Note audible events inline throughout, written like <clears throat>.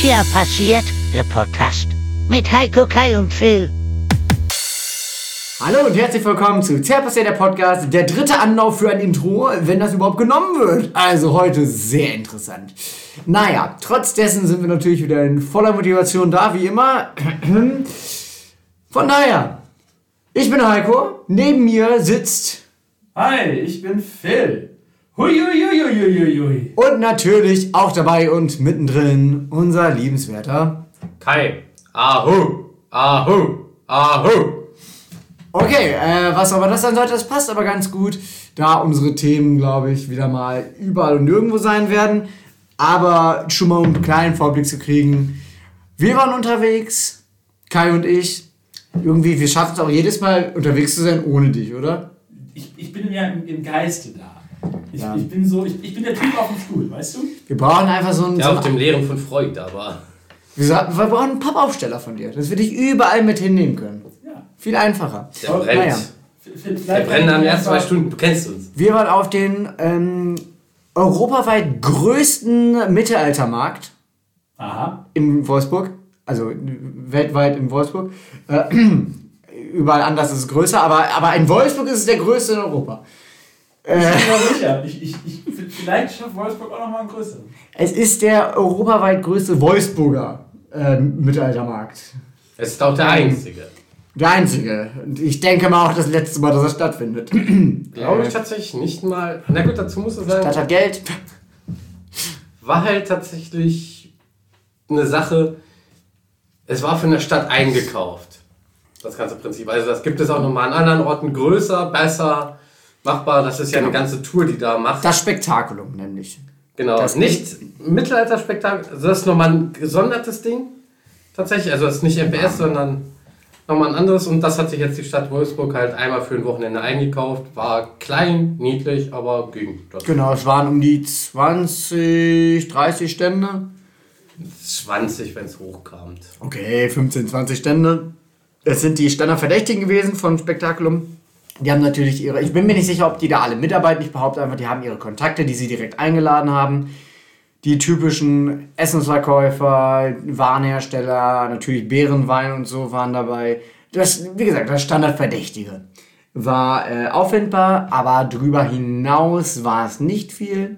hier passiert? Der Podcast mit Heiko, Kai und Phil. Hallo und herzlich willkommen zu Zerpassiert der Podcast, der dritte Anlauf für ein Intro, wenn das überhaupt genommen wird. Also heute sehr interessant. Naja, trotz dessen sind wir natürlich wieder in voller Motivation da, wie immer. Von daher, ich bin Heiko, neben mir sitzt Hi, ich bin Phil. Hui, und natürlich auch dabei und mittendrin unser liebenswerter. Kai. Ahu. Ahu. Ahu. Okay, äh, was aber das sein sollte, das passt aber ganz gut, da unsere Themen, glaube ich, wieder mal überall und nirgendwo sein werden. Aber schon mal um einen kleinen Vorblick zu kriegen. Wir waren unterwegs, Kai und ich. Irgendwie, wir schaffen es auch jedes Mal unterwegs zu sein ohne dich, oder? Ich, ich bin ja im, im Geiste da. Ich, Ja. ich bin so, ich, ich bin der Typ auf dem Stuhl, weißt du? Wir brauchen einfach so einen. Ja, so auf dem Lehren von Freud, aber. wir, wir brauchen einen Pappaufsteller von dir, dass wir dich überall mit hinnehmen können. Ja. Viel einfacher. Der Oh, brennt. naja. Der brennt den kann ersten ich zwei Stunden. Du kennst uns. Wir waren auf den ähm, europaweit größten Mittelaltermarkt. Aha. in Wolfsburg, also weltweit in Wolfsburg. Äh, <clears throat> überall anders ist es größer, aber, aber in Wolfsburg ist es der größte in Europa. Ich bin mir sicher. Ich, ich, ich, vielleicht schafft Wolfsburg auch nochmal einen größeren. Es ist der europaweit größte Wolfsburger äh, Mittelaltermarkt. Es ist auch der einzige. Der einzige. Und ich denke mal auch das letzte Mal, dass er stattfindet. <clears throat> Glaube ich tatsächlich nicht mal. Na gut, dazu muss es Das sagen, hat Geld. war halt tatsächlich eine Sache. Es war von der Stadt eingekauft. Das ganze Prinzip. Also, das gibt es auch nochmal an anderen Orten größer, besser, machbar. Das ist ja eine ganze Tour, die da macht. Das Spektakulum nämlich. Genau, Das- nicht Mittelalterspektakel, also das ist nochmal ein gesondertes Ding. Tatsächlich, also das ist nicht MPS, sondern nochmal ein anderes. Und das hat sich jetzt die Stadt Wolfsburg halt einmal für ein Wochenende eingekauft. War klein, niedlich, aber ging. Genau, es waren um die 20, 30 Stände. 20, wenn es hochkamt. Okay, 15, 20 Stände. Das sind die Standardverdächtigen gewesen von Spektakulum. Die haben natürlich ihre, ich bin mir nicht sicher, ob die da alle mitarbeiten. Ich behaupte einfach, die haben ihre Kontakte, die sie direkt eingeladen haben. Die typischen Essensverkäufer, Warenhersteller, natürlich Beerenwein und so waren dabei. Das, wie gesagt, das Standardverdächtige war äh, auffindbar, aber darüber hinaus war es nicht viel.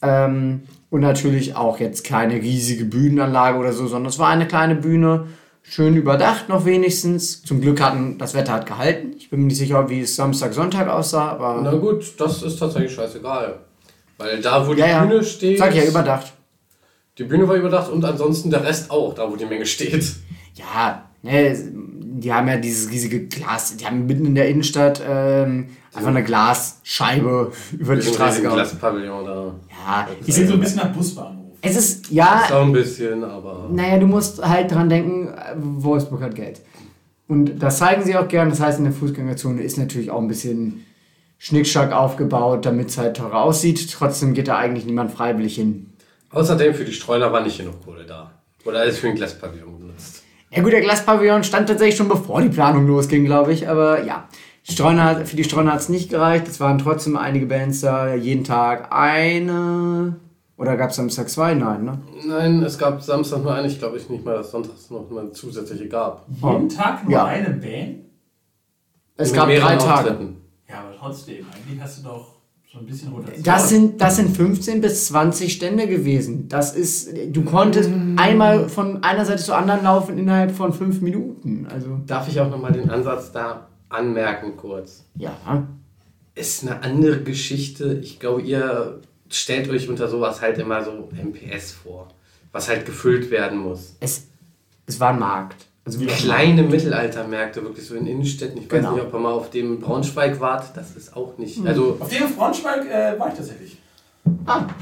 Ähm, und natürlich auch jetzt keine riesige Bühnenanlage oder so, sondern es war eine kleine Bühne, schön überdacht noch wenigstens. Zum Glück hatten das Wetter hat gehalten. Ich bin mir nicht sicher, wie es Samstag, Sonntag aussah, aber Na gut, das ist tatsächlich scheißegal. Weil da, wo die ja, ja. Bühne steht, Sag ja überdacht. die Bühne war überdacht und ansonsten der Rest auch, da wo die Menge steht. Ja, ne, die haben ja dieses riesige Glas, die haben mitten in der Innenstadt ähm, einfach eine Glasscheibe <laughs> über die Straße gehauen. Glaspavillon da. Ja, Ich ich, sehe so ein bisschen nach Busbahnhof. Es ist, ja, Ist auch ein bisschen, aber. Naja, du musst halt dran denken, Wolfsburg hat Geld. Und das zeigen sie auch gern. Das heißt, in der Fußgängerzone ist natürlich auch ein bisschen Schnickschack aufgebaut, damit es halt teurer aussieht. Trotzdem geht da eigentlich niemand freiwillig hin. Außerdem für die Streuner war nicht genug Kohle da. Wurde alles für den Glaspavillon benutzt. Ja gut, der Glaspavillon stand tatsächlich schon bevor die Planung losging, glaube ich. Aber ja, Streuner, für die Streuner hat es nicht gereicht. Es waren trotzdem einige Bands da. Jeden Tag eine... Oder gab es Samstag zwei? Nein, ne? Nein, es gab Samstag nur eine. Ich glaube ich nicht mal, dass sonntags noch eine zusätzliche gab. Jeden Tag nur Ja. eine Band? Es gab drei Tage. Auftritten. Ja, aber trotzdem, eigentlich hast du doch so ein bisschen Rotation. Das sind, das sind 15 bis 20 Stände gewesen. Das ist, du konntest einmal von einer Seite zur anderen laufen innerhalb von fünf Minuten. Also, Darf ich auch nochmal den Ansatz da anmerken kurz? ja. Ist eine andere Geschichte. Ich glaube, ihr stellt euch unter sowas halt immer so MPS vor. Was halt gefüllt werden muss. Es, es war ein Markt. Also wirklich Kleine Mittelaltermärkte, wirklich so in Innenstädten. Ich weiß Genau. nicht, ob ihr mal auf dem Braunschweig wart. Das ist auch nicht. Also Auf dem Braunschweig äh, war ich tatsächlich.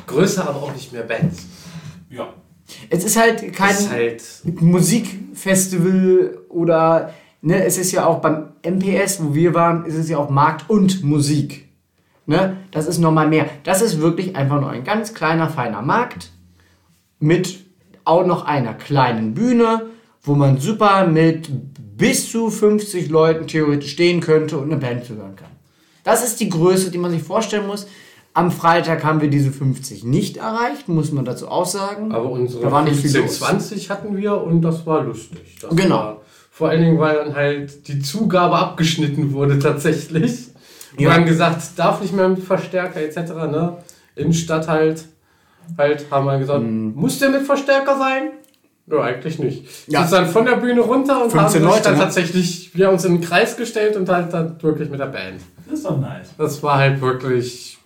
größer, aber auch nicht mehr Bands. Ja. Es ist halt kein ist halt. Musikfestival oder, ne, es ist ja auch beim MPS, wo wir waren, ist es ja auch Markt und Musik. Ne? Das ist nochmal mehr. Das ist wirklich einfach nur ein ganz kleiner, feiner Markt mit auch noch einer kleinen Bühne, wo man super mit bis zu 50 Leuten theoretisch stehen könnte und eine Band hören kann. Das ist die Größe, die man sich vorstellen muss. Am Freitag haben wir diese 50 nicht erreicht, muss man dazu auch sagen. Aber unsere Da war nicht viel 15, los. 20 hatten wir und das war lustig. Das Genau. War, vor allen Dingen, weil dann halt die Zugabe abgeschnitten wurde tatsächlich. Ja. Wir haben gesagt, darf nicht mehr mit Verstärker etc. Ne? Innenstadt halt, halt haben wir gesagt, muss der mit Verstärker sein? Ja, eigentlich nicht. Mhm. Ja. Ja. Sind dann von der Bühne runter und 15 haben sich Leute, dann ne? tatsächlich wir uns in den Kreis gestellt und halt dann wirklich mit der Band. Das ist doch nice. Das war halt wirklich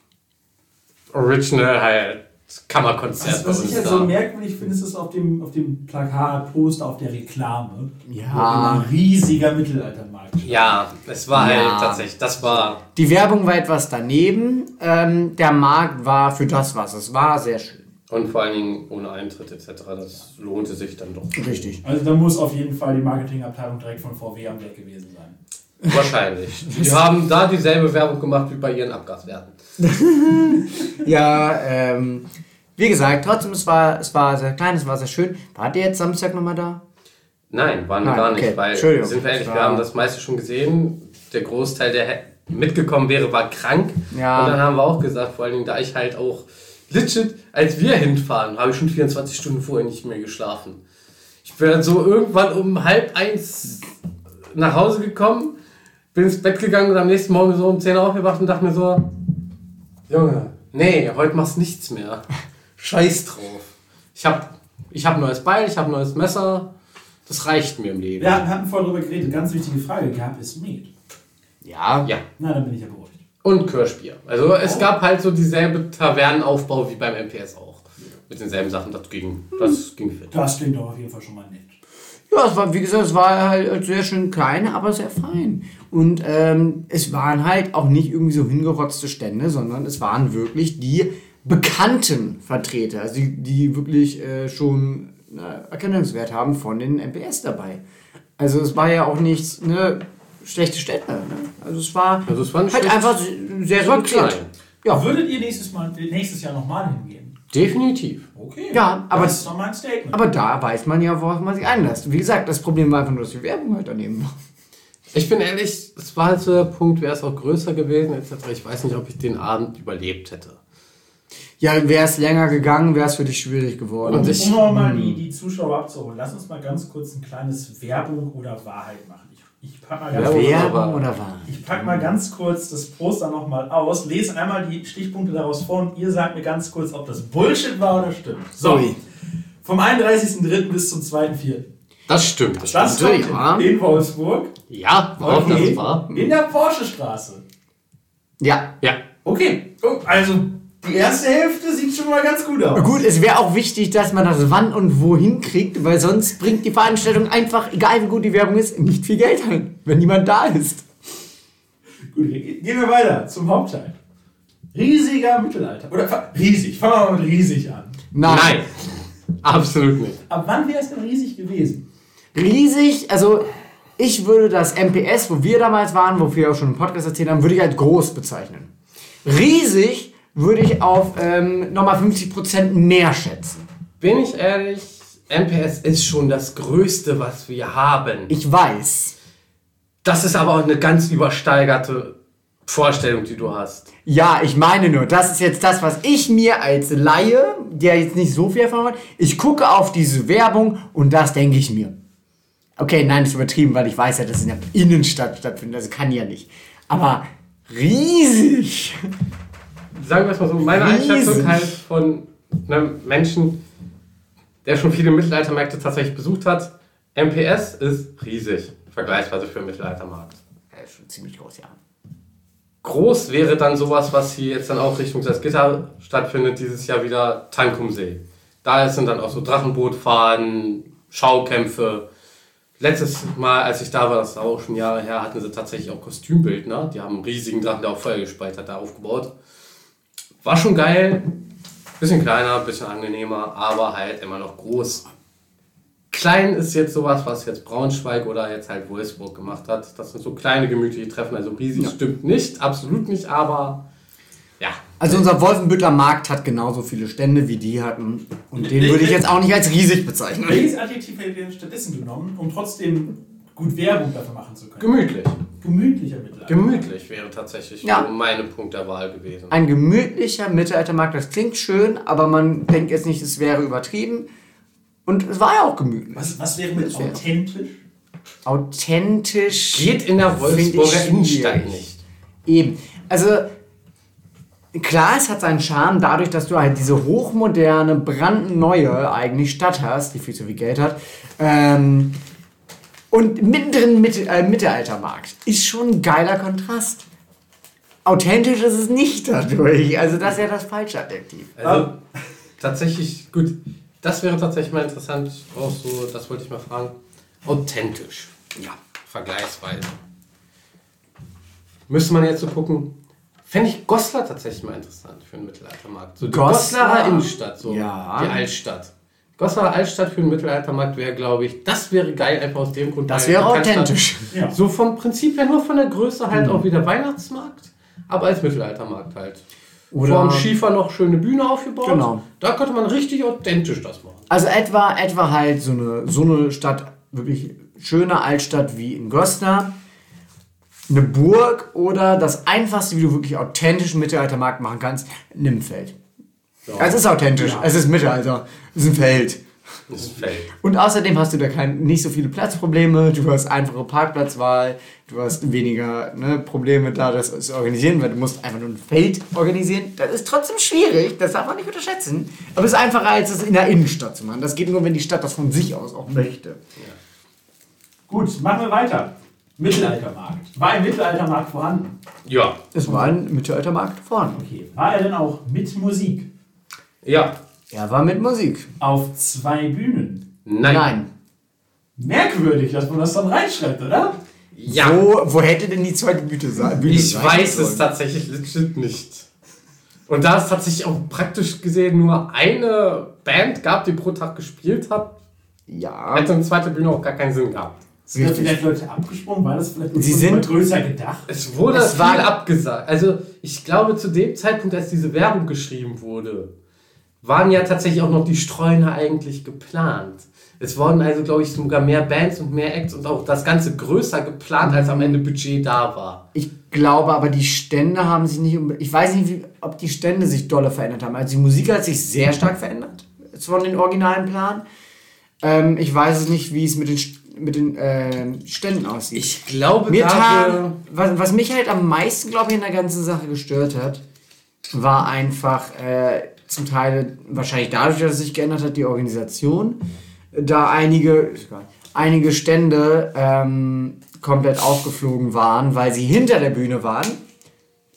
original halt Kammerkonzert Was, bei was uns ich da. so merkwürdig finde, ist es auf dem, auf dem Plakat, Poster, auf der Reklame. Ja. Wo Ein riesiger Mittelaltermarkt. Ja, es war Ja. halt tatsächlich, das war Die Werbung war etwas daneben. Ähm, der Markt war für das, was es war, sehr schön. und vor allen Dingen ohne Eintritt etc. Das lohnte sich dann doch. Richtig. Also da muss auf jeden Fall die Marketingabteilung direkt von VW am Weg gewesen sein. Wahrscheinlich. Die haben da dieselbe Werbung gemacht wie bei ihren Abgaswerten. <laughs> Ja, ähm, wie gesagt, trotzdem, es war, es war sehr klein, es war sehr schön. Wart ihr jetzt Samstag nochmal da? Nein, waren wir gar nicht, okay. weil, sind wir ehrlich, wir haben das meiste schon gesehen. Der Großteil, der mitgekommen wäre, war krank. Ja. Und dann haben wir auch gesagt, vor allen Dingen, da ich halt auch legit, als wir hinfahren, habe ich schon 24 Stunden vorher nicht mehr geschlafen. Ich bin dann so irgendwann um halb eins nach Hause gekommen, bin ins Bett gegangen und am nächsten Morgen so um 10 Uhr aufgewacht und dachte mir so, Junge, nee, heute machst nichts mehr. <laughs> Scheiß drauf. Ich hab, ich hab ein neues Beil, ich hab ein neues Messer. Das reicht mir im Leben. Wir hatten vorhin darüber geredet, ganz wichtige Frage, gab es Met? Ja. Ja. Na, dann bin ich ja beruhigt. Und Kirschbier. Also es gab halt so dieselbe Tavernenaufbau wie beim MPS auch. Mit denselben Sachen, das ging, das ging fit. Das klingt doch auf jeden Fall schon mal nett. Ja, es war, wie gesagt, es war halt sehr schön klein, aber sehr fein. Und ähm, es waren halt auch nicht irgendwie so hingerotzte Stände, sondern es waren wirklich die bekannten Vertreter, also die, die wirklich äh, schon äh, Erkennungswert haben von den MPS dabei. Also es war ja auch nichts, ne, schlechte Städte. Ne? Also es war Also es war nicht halt einfach sehr reduziert. klein. Ja, Würdet ihr nächstes, Mal, nächstes Jahr nochmal hingehen? Definitiv. Okay. Ja, aber- das ist doch mein Statement. aber da weiß man ja, worauf man sich einlässt. Wie gesagt, das Problem war einfach nur, dass die Werbung halt daneben war. Ich bin ehrlich, es war halt so der Punkt, wäre es auch größer gewesen, etc. Ich weiß nicht, ob ich den Abend überlebt hätte. Ja, wäre es länger gegangen, wäre es für dich schwierig geworden. Und ich- um noch mal die, die Zuschauer abzuholen, lass uns mal ganz kurz ein kleines Werbung oder Wahrheit machen. Ich, ich pack mal ganz Werbung kurz, oder ich pack mal ganz kurz das Poster nochmal aus, lese einmal die Stichpunkte daraus vor und ihr sagt mir ganz kurz, ob das Bullshit war oder stimmt. So, Ui. vom 31.03. bis zum 2.04. Das stimmt. Das Natürlich, kommt ja. in Wolfsburg. Ja, warum Okay. das war? In der Porsche-Straße. Ja. Ja. Okay, oh, also die erste Hälfte sieht schon mal ganz gut aus. Gut, es wäre auch wichtig, dass man das wann und wohin kriegt, weil sonst bringt die Veranstaltung einfach, egal wie gut die Werbung ist, nicht viel Geld ein, wenn niemand da ist. Gut, ge- gehen wir weiter zum Hauptteil. Riesiger Mittelalter. Oder riesig. Fangen wir mal mit riesig an. Nein. Nein. Absolut nicht. Ab wann wäre es denn riesig gewesen? Riesig, also ich würde das MPS, wo wir damals waren, wofür wir auch schon im Podcast erzählt haben, würde ich als groß bezeichnen. Riesig würde ich auf ähm, nochmal 50% mehr schätzen. Bin ich ehrlich, MPS ist schon das Größte, was wir haben. Ich weiß. Das ist aber auch eine ganz übersteigerte Vorstellung, die du hast. Ja, ich meine nur, das ist jetzt das, was ich mir als Laie, der jetzt nicht so viel Erfahrung hat, ich gucke auf diese Werbung und das denke ich mir. Okay, nein, ist übertrieben, weil ich weiß ja, dass es in der Innenstadt stattfindet, also kann ja nicht. Aber riesig. Sagen wir es mal so, meine Riesig. Einschätzung halt von einem Menschen, der schon viele Mittelaltermärkte tatsächlich besucht hat, MPS ist riesig, vergleichsweise für den Mittelaltermarkt. Ja, ist schon ziemlich groß, ja. Groß wäre dann sowas, was hier jetzt dann auch Richtung Salzgitter stattfindet, dieses Jahr wieder Tankumsee. Da sind dann auch so Drachenbootfahren, Schaukämpfe. Letztes Mal, als ich da war, das ist auch schon Jahre her, hatten sie tatsächlich auch Kostümbildner. Die haben einen riesigen Drachen, der auch Feuer gespeit hat, da aufgebaut. War schon geil. Bisschen kleiner, bisschen angenehmer, aber halt immer noch groß. Klein ist jetzt sowas, was jetzt Braunschweig oder jetzt halt Wolfsburg gemacht hat. Das sind so kleine gemütliche Treffen, also riesig stimmt nicht, absolut nicht, aber ja. Also unser Wolfenbüttler Markt hat genauso viele Stände, wie die hatten. Und den würde ich jetzt auch nicht als riesig bezeichnen. Welches Adjektiv ihr denn stattdessen genommen, um trotzdem gut Werbung dafür machen zu können? Gemütlich. Gemütlicher Mittelalter. Gemütlich wäre tatsächlich Ja. meine Punkt der Wahl gewesen. Ein gemütlicher Mittelaltermarkt, das klingt schön, aber man denkt jetzt nicht, es wäre übertrieben. Und es war ja auch gemütlich. was, was wäre mit wäre- authentisch? Authentisch. Geht in der Wolfsburger Innenstadt nicht. Eben. Also, klar, es hat seinen Charme dadurch, dass du halt diese hochmoderne, brandneue eigentlich Stadt hast, die viel zu viel Geld hat. Ähm, und mittendrin Mitte, äh, Mittelaltermarkt. Ist schon ein geiler Kontrast. Authentisch ist es nicht dadurch. Also, das ist ja das falsche Adjektiv. Also, tatsächlich, gut, das wäre tatsächlich mal interessant, auch so, das wollte ich mal fragen. Authentisch. Ja, vergleichsweise. Müsste man jetzt so gucken. Fände ich Goslar tatsächlich mal interessant für einen Mittelaltermarkt. So die Goslar? Goslarer Innenstadt, so Ja. die Altstadt. Goslarer Altstadt für einen Mittelaltermarkt wäre, glaube ich, das wäre geil, einfach aus dem Grund. Das wäre authentisch. Ja. So vom Prinzip her nur von der Größe halt auch wieder Weihnachtsmarkt, aber als Mittelaltermarkt halt. Oder- Vorm Schiefer noch schöne Bühne aufgebaut. Genau. Da könnte man richtig authentisch das machen. Also etwa, etwa halt so eine, so eine Stadt, wirklich schöne Altstadt wie in Goslar, eine Burg oder das einfachste, wie du wirklich authentisch einen Mittelaltermarkt machen kannst, Nimmfeld. Es ist authentisch, es ist Mittelalter, es ist ein Feld. Das ist ein Feld. Und außerdem hast du da kein, nicht so viele Platzprobleme, du hast einfache Parkplatzwahl, du hast weniger ne, Probleme da, das zu organisieren, weil du musst einfach nur ein Feld organisieren. Das ist trotzdem schwierig, das darf man nicht unterschätzen. Aber es ist einfacher, als es in der Innenstadt zu machen. Das geht nur, wenn die Stadt das von sich aus auch möchte. Gut, machen wir weiter. Mittelaltermarkt. War ein Mittelaltermarkt vorhanden? Ja. Es war ein Mittelaltermarkt vorne. Okay. War er denn auch mit Musik? Ja. Er war mit Musik. Auf zwei Bühnen? Nein. Merkwürdig, dass man das dann reinschreibt, oder? Ja. Wo, wo hätte denn die zweite Bühne sein? Bühne Ich sein weiß sollen? es tatsächlich legit nicht. Und da es tatsächlich auch praktisch gesehen nur eine Band gab, die pro Tag gespielt hat, Ja. hätte eine zweite Bühne auch gar keinen Sinn gehabt. Sind da vielleicht Leute abgesprungen? War das vielleicht Sie sind- größer gedacht? Es wurde Es viel war- abgesagt. Also ich glaube, zu dem Zeitpunkt, als diese Werbung geschrieben wurde, waren ja tatsächlich auch noch die Streuner eigentlich geplant. Es wurden also, glaube ich, sogar mehr Bands und mehr Acts und auch das Ganze größer geplant, als am Ende Budget da war. Ich glaube aber, die Stände haben sich nicht. Ich weiß nicht, wie, ob die Stände sich dolle verändert haben. Also die Musik hat sich sehr stark verändert von den originalen Plan. Ähm, ich weiß es nicht, wie es mit den, mit den ähm, Ständen aussieht. Ich glaube, Mir tat, was, was mich halt am meisten, glaube ich, in der ganzen Sache gestört hat, war einfach äh, zum Teil wahrscheinlich dadurch, dass es sich geändert hat, die Organisation. Da einige, einige Stände ähm, komplett aufgeflogen waren, weil sie hinter der Bühne waren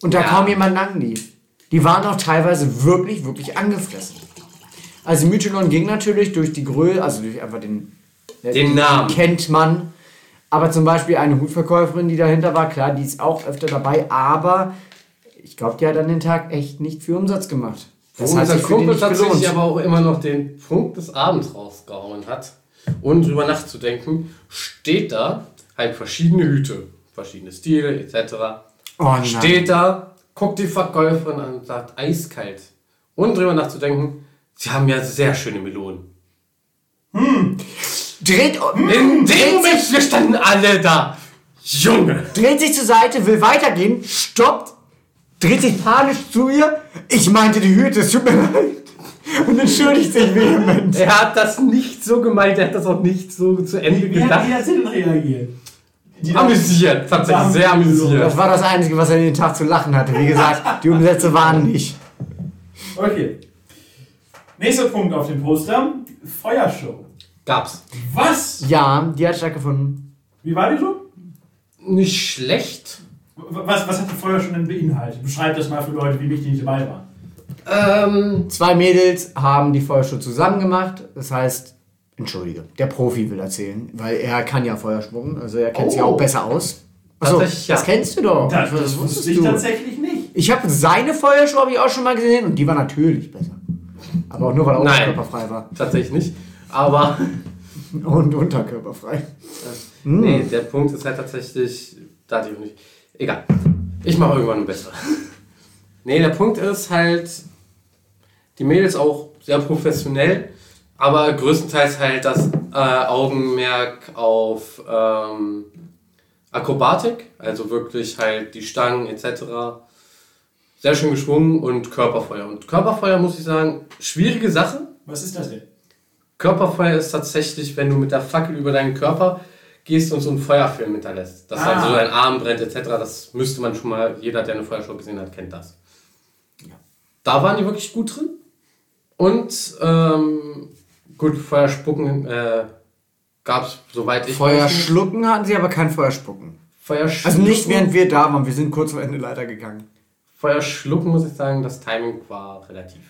und da Ja. kaum jemand lang lief. Die waren auch teilweise wirklich, wirklich angefressen. Also Mytholon ging natürlich durch die Größe, also durch einfach den, Den Namen. kennt man. Aber zum Beispiel eine Hutverkäuferin, die dahinter war, klar, die ist auch öfter dabei, aber ich glaube, die hat an den Tag echt nicht viel Umsatz gemacht. Wo unser Kumpel tatsächlich aber auch immer noch den Punkt des Abends rausgehauen hat, ohne drüber nachzudenken, steht da halt verschiedene Hüte, verschiedene Stile etc. Oh steht da, guckt die Verkäuferin an und sagt eiskalt. Ohne drüber nachzudenken, sie haben ja sehr schöne Melonen. Dreht, In dem dreht, Moment, wir standen alle da. Junge! dreht sich zur Seite, will weitergehen, stoppt, dreht sich panisch zu ihr. Ich meinte die Hüte, es tut mir leid. Und entschuldigt sich vehement. Er hat das nicht so gemeint, er hat das auch nicht so zu Ende Wie hat, gedacht. wie hat sie denn reagiert? Die Amüsiert, tatsächlich sehr amüsiert. Das war das Einzige, was er den Tag zu lachen hatte. Wie gesagt, die Umsätze waren nicht. Okay. Nächster Punkt auf dem Poster. Feuershow. Gab's. Was? Ja, die hat stattgefunden. Wie war die so? Nicht schlecht. Was, was hat die Feuershow denn beinhaltet? Beschreib das mal für Leute wie mich, die nicht dabei waren. Ähm, Zwei Mädels haben die Feuershow zusammen gemacht. Das heißt, entschuldige, der Profi will erzählen, weil er kann ja Feuerspucken, also er kennt sich Oh. auch besser aus. Achso, ja. das kennst du doch. Das, das wusste ich tatsächlich nicht. Ich habe seine Feuershow habe ich auch schon mal gesehen und die war natürlich besser. Aber auch nur, weil er Nein. unterkörperfrei war. tatsächlich nicht. Aber <laughs> Und unterkörperfrei. nee, der Punkt ist halt tatsächlich. Da hatte ich auch nicht. Egal. Ich mache irgendwann eine bessere. <laughs> nee, der Punkt ist halt, die Mädels auch sehr professionell, aber größtenteils halt das äh, Augenmerk auf, ähm, Akrobatik, also wirklich halt die Stangen etc. Sehr schön geschwungen und Körperfeuer. Und Körperfeuer muss ich sagen, schwierige Sache. Was ist das denn? Körperfeuer ist tatsächlich, wenn du mit der Fackel über deinen Körper gehst und so einen Feuerfilm hinterlässt. Dass Ah. halt so dein Arm brennt etc. Das müsste man schon mal, jeder, der eine Feuershow gesehen hat, kennt das. Da waren die wirklich gut drin. Und ähm, gut, Feuerspucken äh, gab es, soweit ich Feuer weiß, schlucken hatten sie, aber kein Feuer spucken. Feuerschlucken. Also nicht während wir da waren, wir sind kurz vor Ende leider gegangen. Feuerschlucken, muss ich sagen, das Timing war relativ.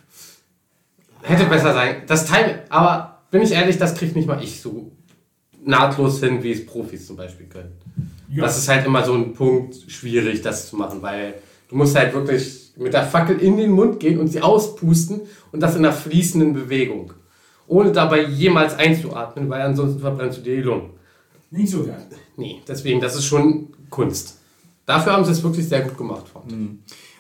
Hätte besser sein. Das Timing, aber bin ich ehrlich, das kriegt nicht mal ich so nahtlos hin, wie es Profis zum Beispiel können. Ja. Das ist halt immer so ein Punkt schwierig, das zu machen, weil du musst halt wirklich mit der Fackel in den Mund gehen und sie auspusten und das in einer fließenden Bewegung. Ohne dabei jemals einzuatmen, weil ansonsten verbrennst du dir die Lungen. Nicht so geil. Nee, deswegen, das ist schon Kunst. Dafür haben sie es wirklich sehr gut gemacht. fand ich.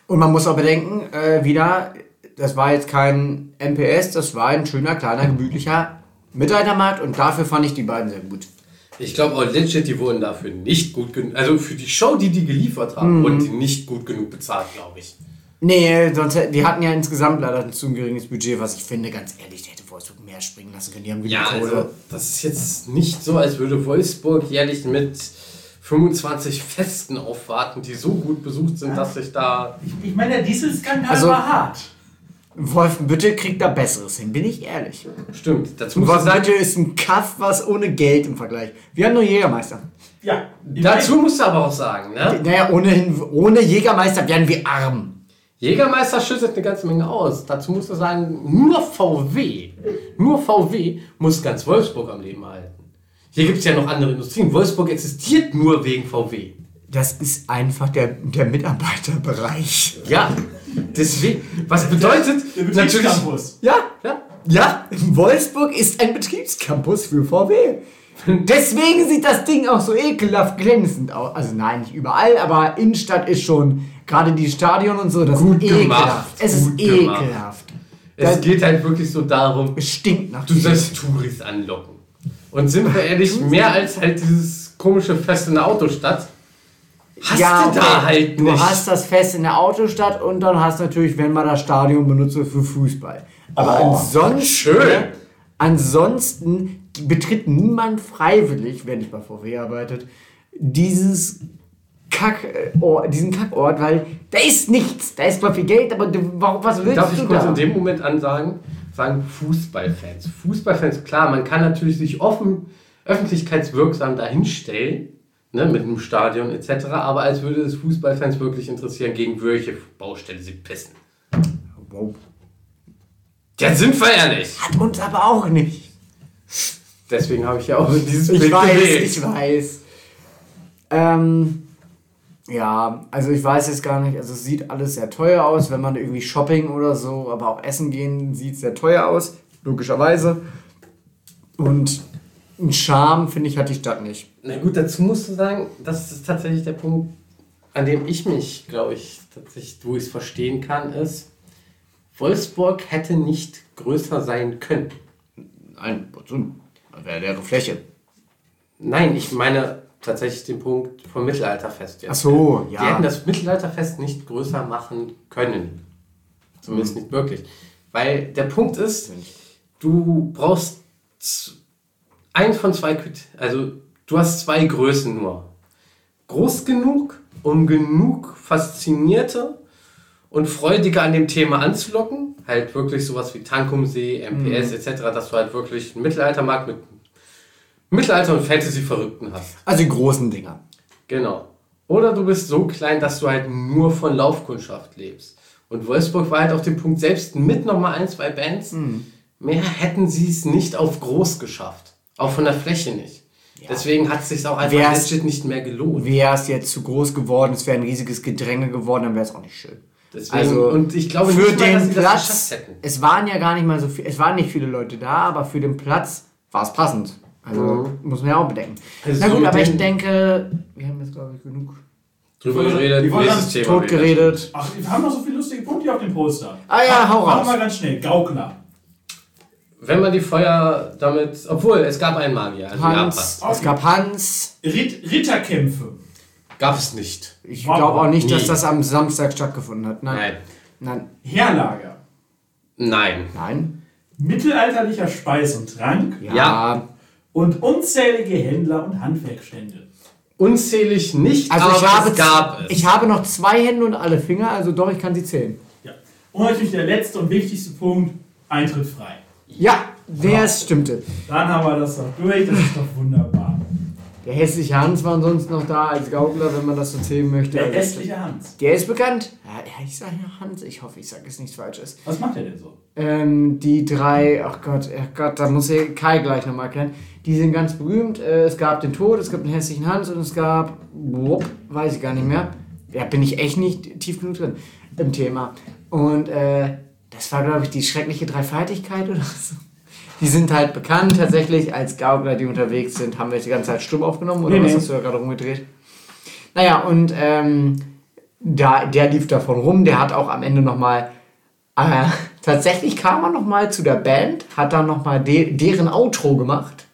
Und man muss auch bedenken, äh, wieder, das war jetzt kein MPS, das war ein schöner, kleiner, gemütlicher Mittelaltermarkt und dafür fand ich die beiden sehr gut. Ich glaube auch legit, die wurden dafür nicht gut genug, also für die Show, die die geliefert haben, wurden die nicht gut genug bezahlt, glaube ich. Nee, sonst hätten, die hatten ja insgesamt leider ein zu geringes Budget, was ich finde, ganz ehrlich, der hätte Wolfsburg mehr springen lassen können. Die haben genug Ja, Kohle. also das ist jetzt nicht so, als würde Wolfsburg jährlich mit 25 Festen aufwarten, die so gut besucht sind, dass sich da... Ich, ich meine, der Dieselskandal Also- war hart. Wolfenbüttel kriegt da Besseres hin, bin ich ehrlich. Stimmt, dazu muss Wolfenbüttel ist ein Kaff, was ohne Geld im Vergleich. Wir haben nur Jägermeister. Ja. dazu musst du aber auch sagen, ne? Naja, ohne, ohne Jägermeister wären wir arm. Jägermeister schüttet eine ganze Menge aus. Dazu musst du sagen, nur VW, nur VW muss ganz Wolfsburg am Leben halten. Hier gibt es ja noch andere Industrien. Wolfsburg existiert nur wegen VW. Das ist einfach der, der Mitarbeiterbereich. Ja, deswegen. Was bedeutet Der natürlich. Betriebscampus. Ja, Ja, ja, Wolfsburg ist ein Betriebscampus für VW. Deswegen sieht das Ding auch so ekelhaft glänzend aus. Also nein, nicht überall, aber Innenstadt ist schon, gerade die Stadion und so, das Gut ist gemacht, ekelhaft. Es ist gut gemacht. ekelhaft. es Das- geht halt wirklich so darum, Es stinkt nach du sollst Touris anlocken. Und sind wir ehrlich, mehr als halt dieses komische Fest in der Autostadt, hast ja, du da okay. halt Du nicht. hast das Fest in der Autostadt und dann hast natürlich, wenn man das Stadion benutzt, für Fußball. Aber Oh, ansonsten, schön. ansonsten betritt niemand freiwillig, wer nicht bei VW arbeitet, dieses Kack, Ort- diesen Kackort, weil da ist nichts. Da ist zwar viel Geld, aber du, was willst Darf du ich kurz da? in dem Moment ansagen? Sagen Fußballfans. Fußballfans, klar, man kann natürlich sich offen, öffentlichkeitswirksam dahinstellen, ne, mit einem Stadion etc., aber als würde es Fußballfans wirklich interessieren, gegen welche Baustelle sie pissen. Wow. Ja, sind wir ehrlich. Hat uns aber auch nicht. Deswegen habe ich ja auch dieses Ich Bild weiß, gewählt. ich weiß. Ähm, ja, also ich weiß jetzt gar nicht, also es sieht alles sehr teuer aus, wenn man irgendwie Shopping oder so, aber auch Essen gehen sieht sehr teuer aus, logischerweise. Und einen Charme, finde ich, hat die Stadt nicht. Na gut, dazu musst du sagen, das ist tatsächlich der Punkt, an dem ich mich, glaube ich, tatsächlich, wo ich es verstehen kann, ist, Wolfsburg hätte nicht größer sein können. Nein, wäre leere Fläche. Nein, ich meine tatsächlich den Punkt vom Mittelalterfest jetzt. Ach so, Die ja. hätten das Mittelalterfest nicht größer machen können. Zumindest nicht wirklich. Weil der Punkt ist, du brauchst z- ein von zwei, also du hast zwei Größen nur. Groß genug, um genug Faszinierte und Freudige an dem Thema anzulocken. Halt wirklich sowas wie Tankumsee, MPS etc., dass du halt wirklich einen Mittelaltermarkt mit Mittelalter- und Fantasy-Verrückten hast. Also die großen Dinger. Genau. Oder du bist so klein, dass du halt nur von Laufkundschaft lebst. Und Wolfsburg war halt auf dem Punkt, selbst mit nochmal ein, zwei Bands, mehr hätten sie es nicht auf groß geschafft. Auch von der Fläche nicht. Deswegen hat es sich auch einfach Wär's- legit nicht mehr gelohnt. Wäre es jetzt zu groß geworden, es wäre ein riesiges Gedränge geworden, dann wäre es auch nicht schön. Deswegen, Also und ich glaube für nicht mal, dass den sie das Platz, geschafft hätten. es waren ja gar nicht mal so viel, es waren nicht viele Leute da, aber für den Platz war es passend. Also muss man ja auch bedenken. Also Na gut, mit aber ich den- denke, wir haben jetzt glaube ich genug Drüber geredet, wollen nächstes Thema. tot geredet. Ach, wir haben noch so viele lustige Punkte auf dem Poster. Ah ja, hau Machen raus. wir mal ganz schnell. Gaukler. Wenn man die Feuer damit, obwohl es gab einen Magier, also ja, Hans, es gab Hans, Ritt, Ritterkämpfe. Gab es nicht. Ich glaube auch nicht, dass Nie. das am Samstag stattgefunden hat. Nein. Nein. Nein. Herlager. Nein. Nein. Mittelalterlicher Speis und Trank. Ja. Ja. Und unzählige Händler und Handwerkstände. Unzählig nicht, Also aber ich habe, es gab es. ich habe noch zwei Hände und alle Finger, also doch, ich kann sie zählen. Ja. Und natürlich der letzte und wichtigste Punkt: Eintritt frei. Ja, der stimmte. Dann haben wir das doch durch, das ist doch wunderbar. Der hässliche Hans war ansonsten noch da als Gaukler, wenn man das so zählen möchte. Der hässliche Hans. Der ist bekannt. Ja, ich sage ja Hans. Ich hoffe, ich sage es nichts Falsches. Was macht er denn so? Ähm, die drei, ach Gott, ach Gott, da muss ich Kai gleich nochmal erklären. Die sind ganz berühmt. Äh, es gab den Tod, es gab den hässlichen Hans und es gab, wupp, weiß ich gar nicht mehr. Ja, bin ich echt nicht tief genug drin im Thema. Und äh, das war, glaube ich, die schreckliche Dreifaltigkeit oder so. Die sind halt bekannt tatsächlich als Gaukler, die unterwegs sind. Haben wir die ganze Zeit stumm aufgenommen oder Nee, was nee. hast du da gerade rumgedreht? Naja, und ähm, da, der lief davon rum. Der hat auch am Ende nochmal äh, tatsächlich kam er nochmal zu der Band, hat dann nochmal de deren Outro gemacht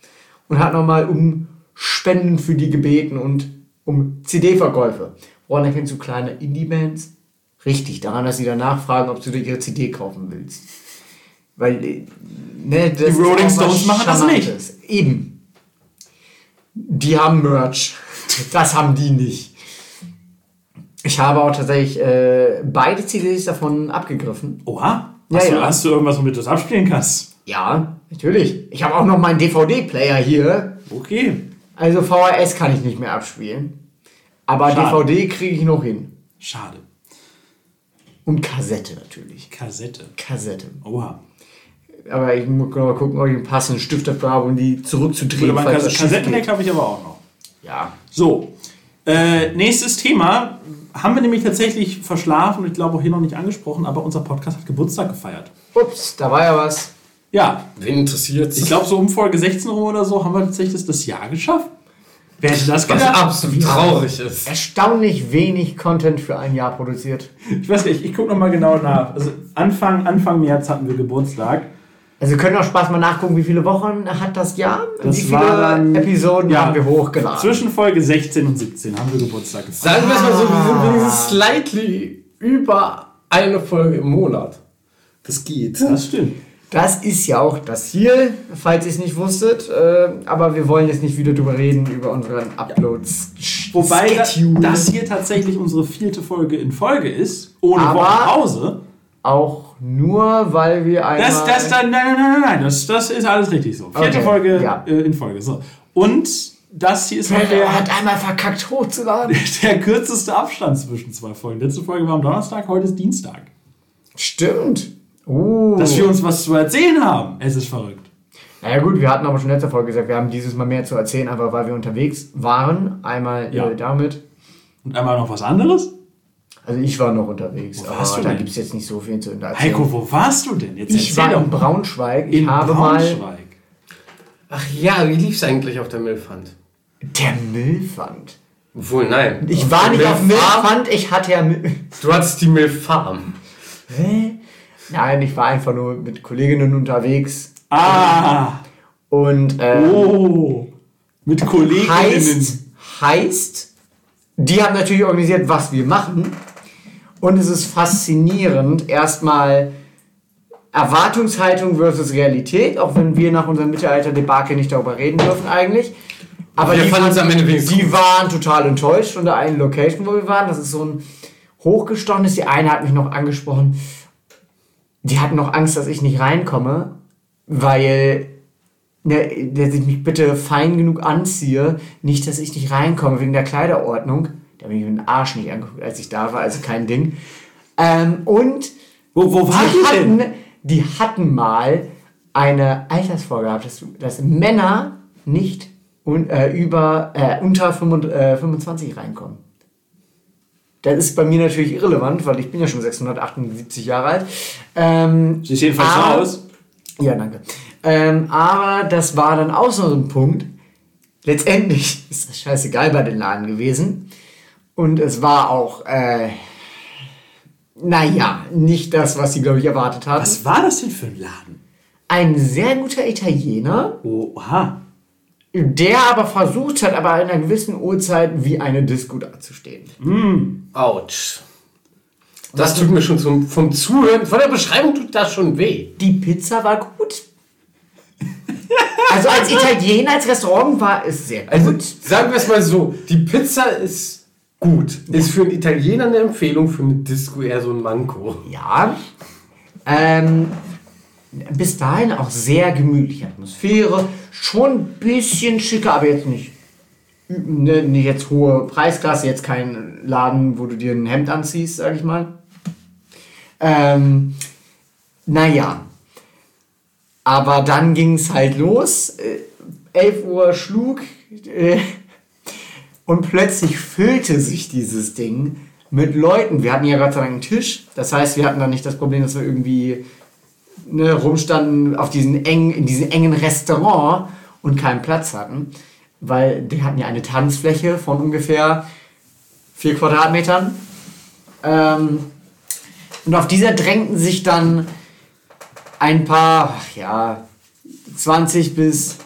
und hat nochmal um Spenden für die gebeten und um CD-Verkäufe. Woran erkennst du kleine Indie-Bands? Richtig, daran, dass sie danach fragen, ob du dir ihre CD kaufen willst. Weil, äh, ne, das Die Rolling Stones machen das nicht. Eben. Die haben Merch. <laughs> Das haben die nicht. Ich habe auch tatsächlich äh, beide CDs davon abgegriffen. Oha. Ja, hast, Du, ja. hast du irgendwas, womit du das abspielen kannst? Ja, natürlich. Ich habe auch noch meinen DVD-Player hier. Okay. Also VHS kann ich nicht mehr abspielen. Aber Schade. DVD kriege ich noch hin. Schade. Und Kassette natürlich. Kassette. Kassette. Oha. Aber ich muss mal gucken, ob ich einen passenden Stift dafür habe, um die zurückzudrehen. Aber Kas Kassettendeck habe ich aber auch noch. Ja. So. Äh, nächstes Thema haben wir nämlich tatsächlich verschlafen und ich glaube auch hier noch nicht angesprochen, aber unser Podcast hat Geburtstag gefeiert. Ups, da war ja was. Ja, Wen interessiert's? ich glaube so um Folge 16 rum oder so haben wir tatsächlich das Jahr geschafft. Wer hätte das was gedacht? absolut traurig ist. Erstaunlich wenig Content für ein Jahr produziert. Ich weiß nicht, ich gucke nochmal genau nach. Also Anfang, Anfang März hatten wir Geburtstag. Also wir können auch Spaß mal nachgucken, wie viele Wochen hat das Jahr? Das wie viele war dann- Episoden ja, haben wir hochgeladen? Zwischen Folge 16 und 17 haben wir Geburtstag gefeiert. Sagen wir es mal so, wir sind wenigstens slightly über eine Folge im Monat. Das geht. Das stimmt. Das ist ja auch das Ziel, falls ihr es nicht wusstet. Äh, aber wir wollen jetzt nicht wieder drüber reden, über unseren Uploads. Wobei da, Schedule. das hier tatsächlich unsere vierte Folge in Folge ist, ohne Aber- Wochenpause. Auch nur, weil wir einmal... Das, das, dann, nein, nein, nein, nein, nein, das, das ist alles richtig so. Vierte Okay, Folge ja. äh, in Folge. So. Und das hier ist der der, hat einmal verkackt hochzuladen. <laughs> der kürzeste Abstand zwischen zwei Folgen. Letzte Folge war am Donnerstag, heute ist Dienstag. Stimmt. Uh. Dass wir uns was zu erzählen haben. Es ist verrückt. Naja gut, wir hatten aber schon letzte Folge gesagt, wir haben dieses Mal mehr zu erzählen, einfach weil wir unterwegs waren. Einmal Ja. äh, damit. Und einmal noch was anderes? Also ich war noch unterwegs, Wo warst aber du da gibt es jetzt nicht so viel zu erzählen. Heiko, wo warst du denn? Jetzt ich war doch in mal. Braunschweig. Ich in habe mal Braunschweig. Ach ja, wie lief's eigentlich auf der Milfand? der Müllpfand. Obwohl, nein. Ich war nicht auf Milffarm. Müllpfand, ich hatte ja Müll. Du hattest die Milfarm. Hä? Nein, ich war einfach nur mit Kolleginnen unterwegs. Ah, Und ähm, oh. Mit Kolleginnen. heißt, heißt, die haben natürlich organisiert, was wir machen. Und es ist faszinierend, erstmal Erwartungshaltung versus Realität, auch wenn wir nach unserem Mittelalter-Debakel nicht darüber reden dürfen eigentlich. Aber Wir die, wenigstens die waren total enttäuscht von der einen Location, wo wir waren. Das ist so ein hochgestochenes. Die eine hat mich noch angesprochen. Die hatten noch Angst, dass ich nicht reinkomme, weil ne, dass ich mich bitte fein genug anziehe, nicht, dass ich nicht reinkomme wegen der Kleiderordnung. Da habe ich mir den Arsch nicht angeguckt, als ich da war, also kein Ding. Ähm, und Wo, wo war die die denn? hatten, die hatten mal eine Altersvorgabe, dass, dass Männer nicht un, äh, über, äh, unter 25, äh, 25 reinkommen. Das ist bei mir natürlich irrelevant, weil ich bin ja schon 678 Jahre alt. Ähm, Siehst jedenfalls so aber- aus. ja, danke. Ähm, aber das war dann auch so ein Punkt. Letztendlich <laughs> ist das scheißegal bei den Laden gewesen. Und es war auch, äh, naja, nicht das, was sie, glaube ich, erwartet hatten. Was war das denn für ein Laden? Ein sehr guter Italiener, Oha. Der aber versucht hat, aber in einer gewissen Uhrzeit wie eine Disco dazustehen. Autsch. Das tut mir schon zum, vom Zuhören, von der Beschreibung tut das schon weh. Die Pizza war gut. Also als Italiener, als Restaurant war es sehr gut. Also sagen wir es mal so, die Pizza ist gut. Ist für einen Italiener eine Empfehlung, für eine Disco eher so ein Manko. Ja. Ähm, bis dahin auch sehr gemütliche Atmosphäre. Schon ein bisschen schicker, aber jetzt nicht, ne, nicht jetzt hohe Preisklasse. Jetzt kein Laden, wo du dir ein Hemd anziehst, sag ich mal. Ähm, naja. Aber dann ging es halt los. Äh, 11 Uhr schlug. Äh, und plötzlich füllte sich dieses Ding mit Leuten. Wir hatten ja Gott sei Dank einen Tisch. Das heißt, wir hatten dann nicht das Problem, dass wir irgendwie ne, rumstanden auf diesen engen, in diesem engen Restaurant und keinen Platz hatten. Weil die hatten ja eine Tanzfläche von ungefähr vier Quadratmetern. Ähm, und auf dieser drängten sich dann ein paar, ja, 20 bis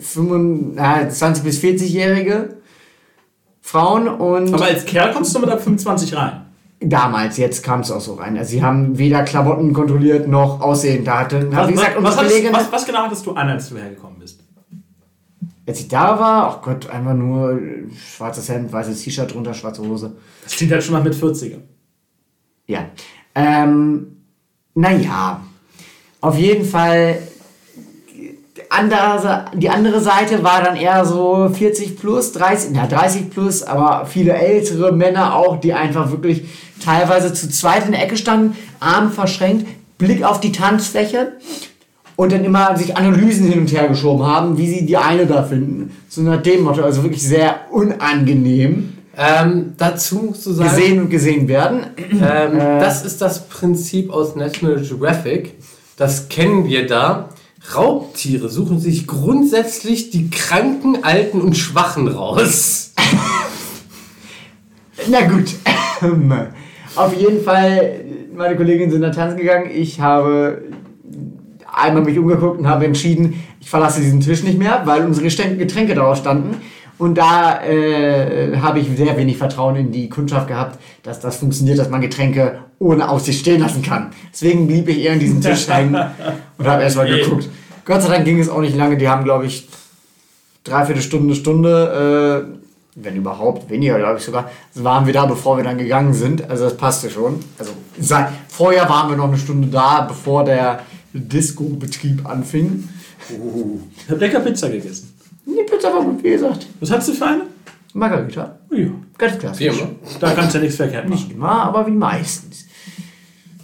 25, äh, 20 bis 40-Jährige Frauen und Aber als Kerl kommst du mit ab 25 rein. Damals, jetzt kam es auch so rein. Also sie haben weder Klamotten kontrolliert noch Aussehen. Da hatte, Was, wie gesagt, was, Kollegin, was, was genau hattest du an, als du hergekommen bist? als ich da war, ach Gott, einfach nur äh, schwarzes Hemd, weißes T-Shirt drunter, schwarze Hose. Das klingt halt schon nach mit 40er. Ja. Ähm, naja. Auf jeden Fall. Andere, die andere Seite war dann eher so 40 plus, 30, na 30 plus, aber viele ältere Männer auch, die einfach wirklich teilweise zu zweit in der Ecke standen, Arme verschränkt, Blick auf die Tanzfläche und dann immer sich Analysen hin und her geschoben haben, wie sie die eine da finden. So nach dem Motto, also wirklich sehr unangenehm Ähm, dazu musst du sagen, gesehen und gesehen werden. ähm, das ist das Prinzip aus National Geographic. Das kennen wir da. Raubtiere suchen sich grundsätzlich die Kranken, Alten und Schwachen raus. <laughs> Na gut. <laughs> Auf jeden Fall, meine Kolleginnen sind dann tanzen gegangen. Ich habe einmal mich umgeguckt und habe entschieden, ich verlasse diesen Tisch nicht mehr, weil unsere Getränke darauf standen. Und da äh, habe ich sehr wenig Vertrauen in die Kundschaft gehabt, dass das funktioniert, dass man Getränke ohne Aussicht stehen lassen kann. Deswegen blieb ich eher an diesem Tisch hängen <laughs> und habe erstmal geguckt. Gott sei Dank ging es auch nicht lange. Die haben, glaube ich, dreiviertel Stunde, Stunde, äh, wenn überhaupt, weniger, glaube ich sogar, waren wir da, bevor wir dann gegangen sind. Also das passte schon. Also vorher waren wir noch eine Stunde da, bevor der Disco-Betrieb anfing. Ich habe lecker Pizza gegessen. Die Pizza war gut, wie gesagt. Was hattest du für eine? Margarita. Ja. Ganz klassisch. Wie immer. Da kannst du ja nichts verkehrt machen. Nicht immer, aber wie meistens.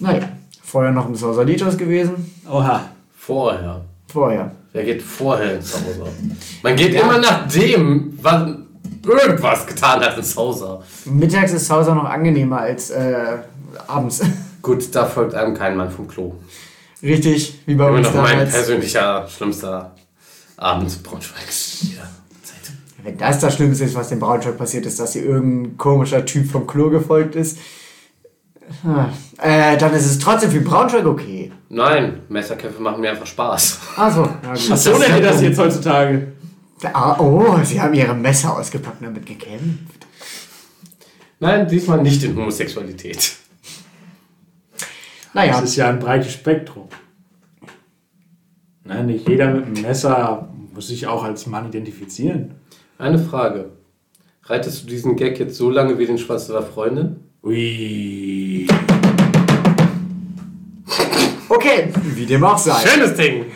Naja, vorher noch ein Sausalitos gewesen. Oha. Vorher. Vorher. Wer geht vorher ins Hauser? Man geht immer nach dem, was irgendwas getan hat ins Hauser. Mittags ist Sauser noch angenehmer als äh, abends. <laughs> Gut, da folgt einem kein Mann vom Klo. Richtig, wie bei Immer uns noch mein damals. persönlicher schlimmster Abend zu Braunschweigs. Ja. Wenn das das Schlimmste ist, was dem Braunschweig passiert ist, dass hier irgendein komischer Typ vom Klo gefolgt ist, äh, dann ist es trotzdem für Braunschweig okay. Nein, Messerkämpfe machen mir einfach Spaß. Also, na <laughs> gut. Was so nennt ihr das jetzt heutzutage? Ah, oh, sie haben ihre Messer ausgepackt und damit gekämpft. Nein, diesmal nicht in Homosexualität. Naja, Das ist ja ein breites Spektrum. Ne, nicht jeder mit einem Messer muss sich auch als Mann identifizieren. Eine Frage. Reitest du diesen Gag jetzt so lange wie den Schwanz deiner Freundin? Ui. okay, wie dem auch sei. Schönes Ding!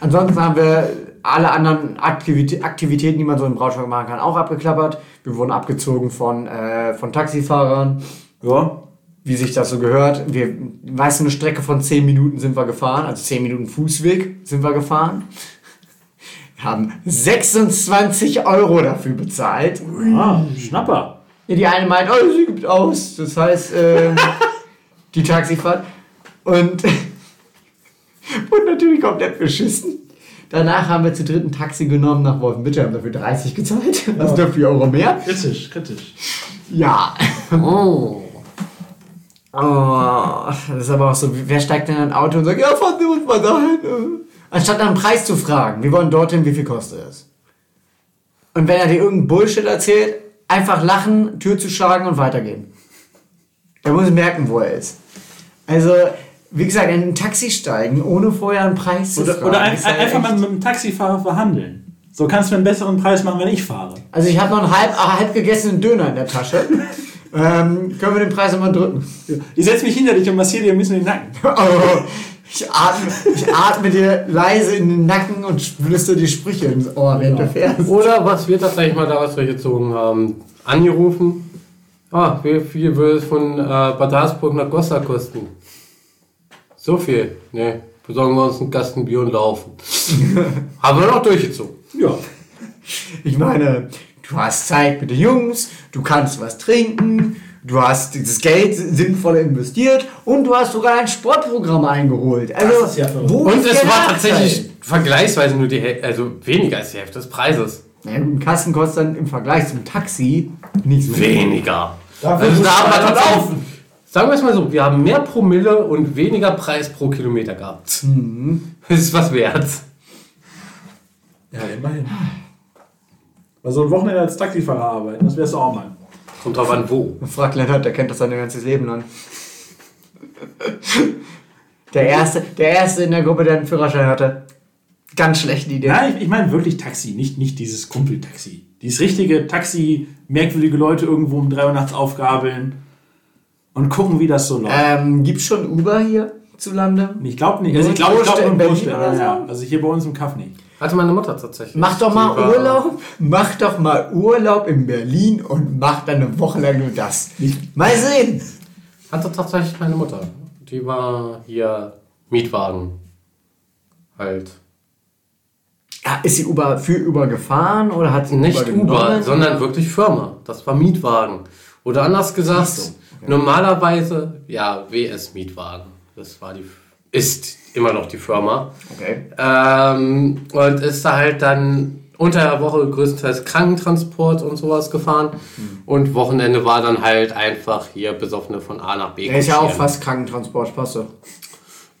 Ansonsten haben wir alle anderen Aktivitä Aktivitäten, die man so im Braunschweig machen kann, auch abgeklappert. Wir wurden abgezogen von, äh, von Taxifahrern, Ja. Wie sich das so gehört. Wir, weißt du, eine Strecke von 10 Minuten sind wir gefahren, also 10 Minuten Fußweg sind wir gefahren. Wir haben 26 Euro dafür bezahlt. Ah, Schnapper. Ja, die eine meint, oh, sie gibt aus. Das heißt, ähm, <laughs> die Taxifahrt. Und, <laughs> und natürlich komplett beschissen. Danach haben wir zu dritten Taxi genommen nach Wolfenbüttel, haben dafür 30 gezahlt. Also nur 4 Euro mehr. Kritisch, kritisch. Ja. Oh. Oh, das ist aber auch so, wer steigt denn in ein Auto und sagt, ja, fahren Sie uns mal dahin. Anstatt nach dem Preis zu fragen, wir wollen dorthin, wie viel kostet es. Und wenn er dir irgendeinen Bullshit erzählt, einfach lachen, Tür zu schlagen und weitergehen. Er muss merken, wo er ist. Also, wie gesagt, in ein Taxi steigen, ohne vorher einen Preis zu Oder, fragen. oder ein, halt einfach mal mit dem Taxifahrer verhandeln. So kannst du einen besseren Preis machen, wenn ich fahre. Also ich habe noch einen halb, halb gegessenen Döner in der Tasche. <laughs> ähm, können wir den Preis nochmal drücken? Ich setze mich hinter dich und massiere dir ein bisschen den Nacken. <laughs> Oh, ich, atme, ich atme dir leise in den Nacken und flüstere die Sprüche ins Ohr, während du fährst. Oder was wir tatsächlich mal daraus durchgezogen haben, angerufen. Ah, wie viel würde es von äh, Bad Harzburg nach Goslar kosten? So viel. Ne, besorgen wir uns einen Kasten Bier und laufen. <laughs> haben wir noch durchgezogen. Ja. Ich meine, du hast Zeit mit den Jungs, du kannst was trinken, du hast dieses Geld sinnvoll investiert und du hast sogar ein Sportprogramm eingeholt. Also, Das ist ja Und es war tatsächlich vergleichsweise nur die Hälfte, also weniger als die Hälfte des Preises. Ja, ein Kasten kostet dann im Vergleich zum Taxi nicht so viel. Weniger. Dafür Also da haben wir tatsächlich, laufen. sagen wir es mal so, wir haben mehr Promille und weniger Preis pro Kilometer gehabt. Das <laughs> ist was wert. Ja, immerhin. Mal so ein Wochenende als Taxifahrer arbeiten, das wärst du auch mal. Kommt drauf an, wo. Fragt Lennart, der kennt das sein ganzes Leben lang. Der erste, der erste in der Gruppe, der einen Führerschein hatte. Ganz schlechte Idee. Nein, ich, ich meine wirklich Taxi, nicht, nicht dieses Kumpeltaxi. Dieses richtige Taxi, merkwürdige Leute irgendwo um 3 Uhr nachts aufgabeln und gucken, wie das so läuft. Ähm, gibt's schon Uber hier zu Lande? ich glaube nicht. Also ich glaube, ich glaube in in Berlin oder so? ja. Also hier bei uns im Kaff nicht. Hatte meine Mutter tatsächlich. Mach doch mal war- Urlaub, mach doch mal Urlaub in Berlin und mach dann eine Woche lang nur das. Mal sehen. Hatte tatsächlich meine Mutter. Die war hier Mietwagen. Halt. Ja, ist sie Uber für Uber gefahren oder hat sie Nicht Uber, sondern wirklich Firma. Das war Mietwagen. Oder anders gesagt, so, normalerweise, ja, WS Mietwagen. Das war die, ist immer noch die Firma. Okay. Ähm, und ist da halt dann unter der Woche größtenteils Krankentransport und sowas gefahren. Und Wochenende war dann halt einfach hier Besoffene von A nach B. Der ist ja auch fast Krankentransport, passt doch.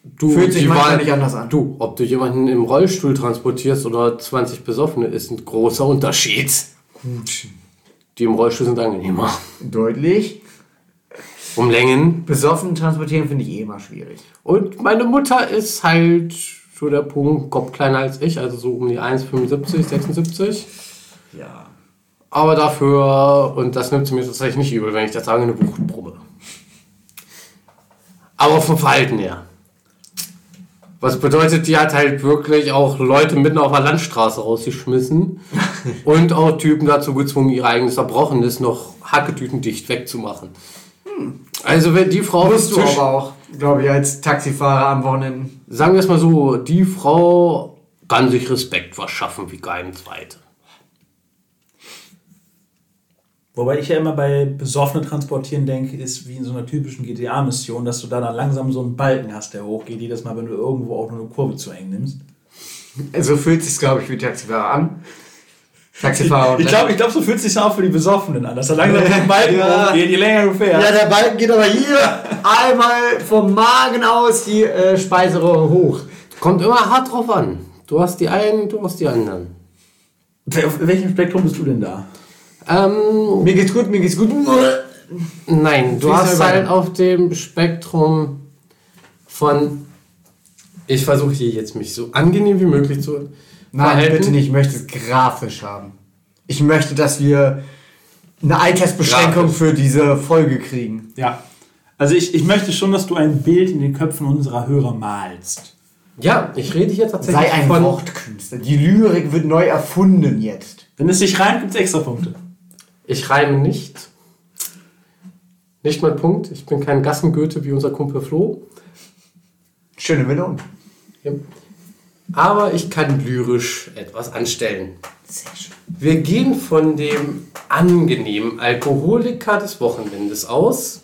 Du, Fühlt sich manchmal nicht anders an. Du, ob du jemanden im Rollstuhl transportierst oder 20 Besoffene, ist ein großer Unterschied. Gut. Die im Rollstuhl sind angenehmer. Deutlich. Um Längen. Besoffen transportieren finde ich eh immer schwierig. Und meine Mutter ist halt so der Punkt, Kopf kleiner als ich, also so um die 1,75, 76. Ja. Aber dafür, und das nimmt sie mir tatsächlich nicht übel, wenn ich das sage, eine Wuchtprobe. Aber vom Verhalten her. Was bedeutet, die hat halt wirklich auch Leute mitten auf der Landstraße rausgeschmissen <laughs> und auch Typen dazu gezwungen, ihr eigenes Erbrochenes noch hacketütendicht wegzumachen. Also wenn die Frau Musst du zwischen- aber auch, glaube ich, als Taxifahrer am Wochenende. sagen wir es mal so, die Frau kann sich Respekt verschaffen wie kein zweite. Wobei ich ja immer bei besoffene Transportieren denke, ist wie in so einer typischen GTA-Mission, dass du da dann langsam so einen Balken hast, der hochgeht, jedes Mal, wenn du irgendwo auch nur eine Kurve zu eng nimmst. So fühlt sich glaube ich, wie Taxifahrer an. Taxifahrer Ich glaube, ich glaub, so fühlt es sich auch für die Besoffenen an, dass da langsam ein Balken Ja. hochgeht, je länger du fährst. Ja, der Balken geht aber hier einmal vom Magen aus die äh, Speiseröhre hoch. Kommt immer hart drauf an. Du hast die einen, du hast die anderen. Auf welchem Spektrum bist du denn da? Ähm, Mir geht's gut, mir geht's gut. nein, du hast halt auf dem Spektrum von. Ich versuche hier jetzt mich so angenehm wie möglich zu Nein, verhalten. bitte nicht. Ich möchte es grafisch haben. Ich möchte, dass wir eine Altersbeschränkung Grafisch. für diese Folge kriegen. Ja. Also ich, ich möchte schon, dass du ein Bild in den Köpfen unserer Hörer malst. Ja, ich rede hier tatsächlich Sei ein von. Wortkünstler. Die Lyrik wird neu erfunden jetzt. Wenn es sich reimt, gibt es extra Punkte. Ich reime nicht. Nicht mein Punkt. Ich bin kein Gassengoethe wie unser Kumpel Flo. Schöne Meldung. Aber ich kann lyrisch etwas anstellen. Sehr schön. Wir gehen von dem angenehmen Alkoholiker des Wochenendes aus,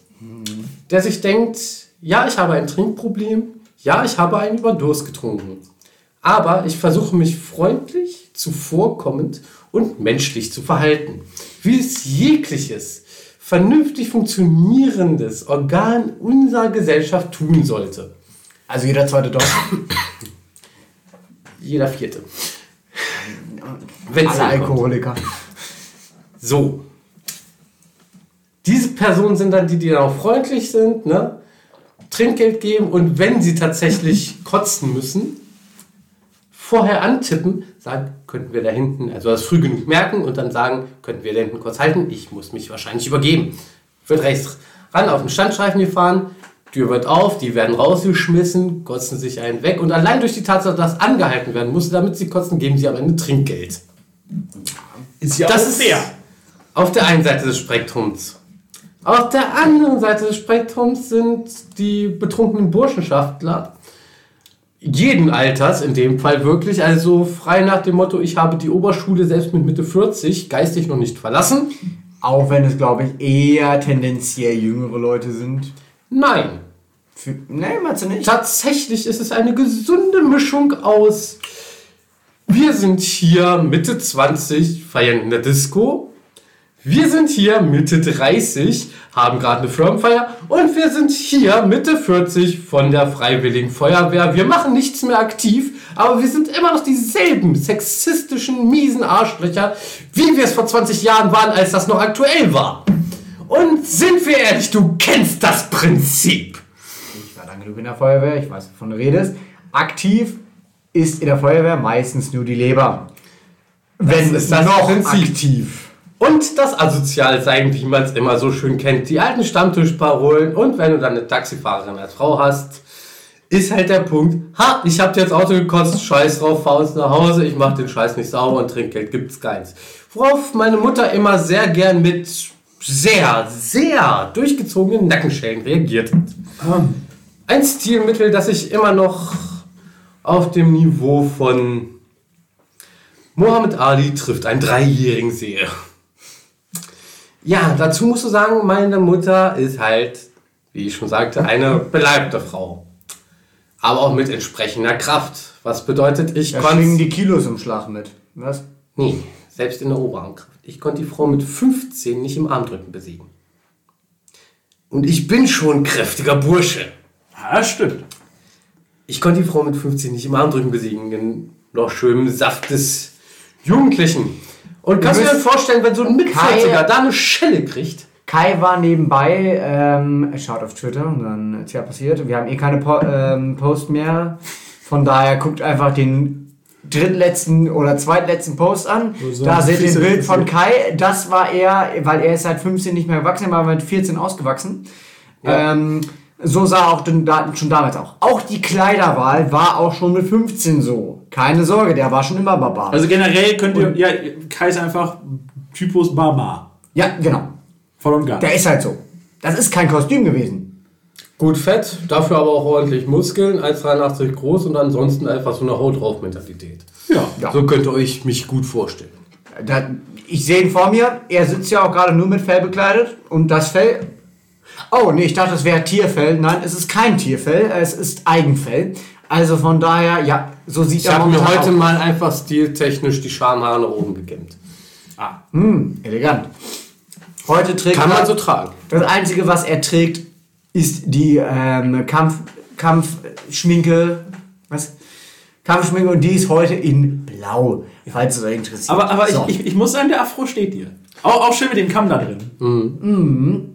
der sich denkt, ja, ich habe ein Trinkproblem, ja, ich habe einen Überdurst getrunken. Aber ich versuche mich freundlich, zuvorkommend und menschlich zu verhalten. Wie es jegliches, vernünftig funktionierendes Organ unserer Gesellschaft tun sollte. Also jeder zweite Deutsche. Jeder vierte. Wenn's Alle. Alkoholiker. So. Diese Personen sind dann die, die dann auch freundlich sind, ne? Trinkgeld geben und wenn sie tatsächlich kotzen müssen, vorher antippen, sagen, könnten wir da hinten, also das früh genug merken und dann sagen, könnten wir da hinten kurz halten, ich muss mich wahrscheinlich übergeben. Wird rechts ran auf den Standstreifen gefahren, Tür wird auf, die werden rausgeschmissen, kotzen sich einen weg und allein durch die Tatsache, dass angehalten werden musste, damit sie kotzen, geben sie am Ende Trinkgeld. Ist ja Das auch ist fair. auf der einen Seite des Spektrums. Auf der anderen Seite des Spektrums sind die betrunkenen Burschenschaftler jeden Alters, in dem Fall wirklich, also frei nach dem Motto, ich habe die Oberschule selbst mit Mitte 40 geistig noch nicht verlassen. Auch wenn es, glaube ich, eher tendenziell jüngere Leute sind. Nein, Für, nee, meinst du nicht? tatsächlich ist es eine gesunde Mischung aus, wir sind hier Mitte 20, feiern in der Disco. Wir sind hier Mitte 30, haben gerade eine Firmenfeier. Und wir sind hier Mitte 40 von der Freiwilligen Feuerwehr. Wir machen nichts mehr aktiv, aber wir sind immer noch dieselben sexistischen, miesen Arschlöcher, wie wir es vor 20 Jahren waren, als das noch aktuell war. Und sind wir ehrlich, du kennst das Prinzip. Genug in der Feuerwehr, ich weiß, wovon du redest. Aktiv ist in der Feuerwehr meistens nur die Leber. Wenn ist das noch Prinzip. aktiv. Und das Asozialsein, wie man es immer so schön kennt. Die alten Stammtischparolen. Und wenn du dann eine Taxifahrerin als Frau hast, ist halt der Punkt, ha, ich hab dir ins Auto gekotzt, scheiß drauf, fahr uns nach Hause, ich mach den Scheiß nicht sauber und Trinkgeld gibt's keins. Worauf meine Mutter immer sehr gern mit sehr, sehr durchgezogenen Nackenschellen reagiert hat. Ein Stilmittel, das ich immer noch auf dem Niveau von Mohammed Ali trifft einen Dreijährigen sehe. Ja, dazu musst du sagen, meine Mutter ist halt, wie ich schon sagte, eine beleibte Frau. Aber auch mit entsprechender Kraft. Was bedeutet, ich Da konnte. die Kilos im Schlag mit. Was? Nee, selbst in der Oberarmkraft. Ich konnte die Frau mit 15 nicht im Armdrücken besiegen. Und ich bin schon ein kräftiger Bursche. Ja, stimmt. Ich konnte die Frau mit 15 nicht im Armdrücken besiegen. In noch schönem Saft des Jugendlichen. Und kannst du dir vorstellen, wenn so ein Mit-40er Kai- da eine Schelle kriegt? Kai war nebenbei, ähm, schaut auf Twitter und dann ist ja passiert. Wir haben eh keine po ähm, Post mehr. Von daher guckt einfach den drittletzten oder zweitletzten Post an. so da seht ihr ein Bild von Kai. Das war er, weil er ist seit 15 nicht mehr gewachsen, er war mit 14 ausgewachsen. Ähm, so sah auch den Daten schon damals auch. Auch die Kleiderwahl war auch schon mit 15 so. Keine Sorge, der war schon immer Barbar. Also generell könnt ihr, ja, Kai ist einfach Typus Barbar. ja, genau. Voll und ganz. Der ist halt so. Das ist kein Kostüm gewesen. Gut fett, dafür aber auch ordentlich Muskeln, 1,83 groß und ansonsten einfach so eine Haut drauf Mentalität. Ja. Ja. So könnt ihr euch mich gut vorstellen. Da, ich sehe ihn vor mir. Er sitzt ja auch gerade nur mit Fell bekleidet. Und das Fell. Oh, nee, ich dachte, das wäre Tierfell. Nein, es ist kein Tierfell. Es ist Eigenfell. Also von daher, ja, so sieht Ich er habe mir momentan heute aus. mal einfach stiltechnisch die Schamhaare nach oben gekämmt. Elegant. Heute trägt Kann man so tragen. Das Einzige, was er trägt, ist die ähm, Kampf, Kampfschminke. Was? Kampfschminke und die ist heute in Blau, falls es euch interessiert. Aber, aber So. ich, ich, ich muss sagen, der Afro steht dir. Auch, auch schön mit dem Kamm da drin. Mhm.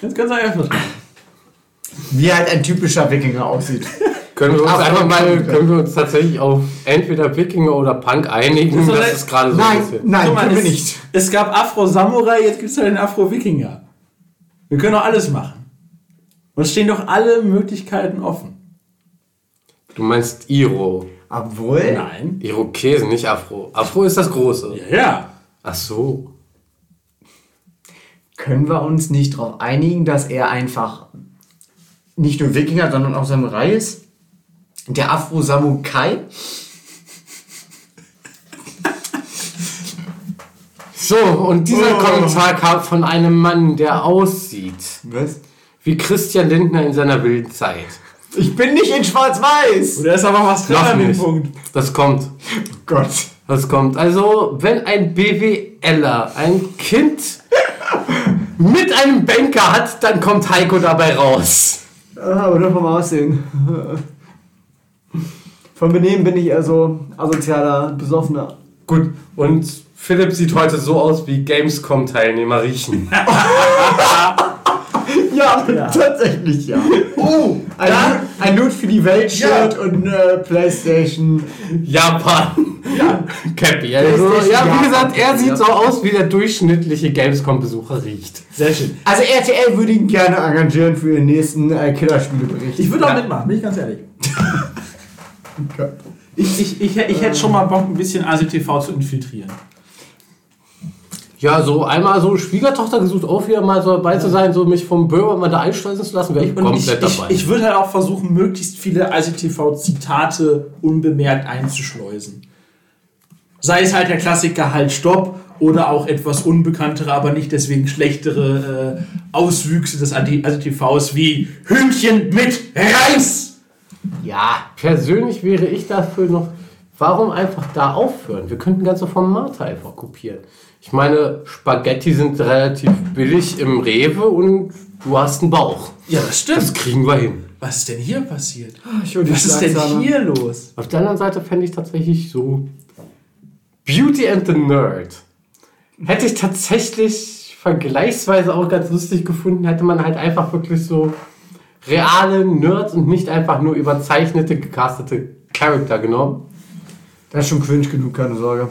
Ganz, ganz einfach. Wie halt ein typischer Wikinger aussieht. <laughs> Können wir uns Ach, einfach mal, können wir uns tatsächlich auf entweder Wikinger oder Punk einigen? Das ne- ist gerade so ein Nein, bisschen. nein, mal, können wir es, nicht. es gab Afro-Samurai, jetzt gibt es halt den Afro-Wikinger. Wir können doch alles machen. Uns stehen doch alle Möglichkeiten offen. Du meinst Iro. Obwohl, Nein. Irokesen, nicht Afro. Afro ist das Große. Ja, ja. Ach so. Können wir uns nicht darauf einigen, dass er einfach nicht nur Wikinger, sondern auch Samurai ist? Der Afro-Samukai? So, und dieser Oh. Kommentar kam von einem Mann, der aussieht Was? wie Christian Lindner in seiner wilden Zeit. Ich bin nicht in Schwarz-Weiß! Oder ist aber was dran an dem. Punkt. Das kommt. Oh Gott. Das kommt. Also, wenn ein BWLer ein Kind mit einem Banker hat, dann kommt Heiko dabei raus. Ah, Aber nur vom Aussehen. Von Benehmen bin ich eher so asozialer, besoffener. Gut, und Philipp sieht heute so aus, wie Gamescom-Teilnehmer riechen. <laughs> Ja, tatsächlich ja. Oh, ein, Loot, ein Loot für die Welt-Shirt und äh, Playstation. Japan. Ja. Cappy. Also, ja, wie gesagt, er sieht Ja. so aus, wie der durchschnittliche Gamescom-Besucher riecht. Sehr schön. Also RTL würde ihn gerne engagieren für den nächsten äh, Killerspielebericht. Ich würde auch mitmachen, bin ich ganz ehrlich. <laughs> Ich, ich, ich, ich hätte schon mal Bock, ein bisschen ASI-TV zu infiltrieren. Ja, so einmal so Schwiegertochter gesucht, auch wieder mal so dabei zu sein, so mich vom Bürger mal da einschleusen zu lassen, wäre ich Und ich, komplett ich, dabei. ich würde halt auch versuchen, möglichst viele ASI-TV-Zitate unbemerkt einzuschleusen. Sei es halt der Klassiker Halt Stopp oder auch etwas unbekanntere, aber nicht deswegen schlechtere äh, Auswüchse des ASI-TVs wie Hühnchen mit Reis. Ja. Persönlich wäre ich dafür noch, warum einfach da aufhören? Wir könnten ganze Formate einfach kopieren. Ich meine, Spaghetti sind relativ billig im Rewe und du hast einen Bauch. Ja, das stimmt. Das kriegen wir hin. Was ist denn hier passiert? Die Was ist denn hier los? Auf der anderen Seite fände ich tatsächlich so Beauty and the Nerd. Hätte ich tatsächlich vergleichsweise auch ganz lustig gefunden, hätte man halt einfach wirklich so reale Nerds und nicht einfach nur überzeichnete, gecastete Charakter genommen. Das ist schon cringe genug, keine Sorge.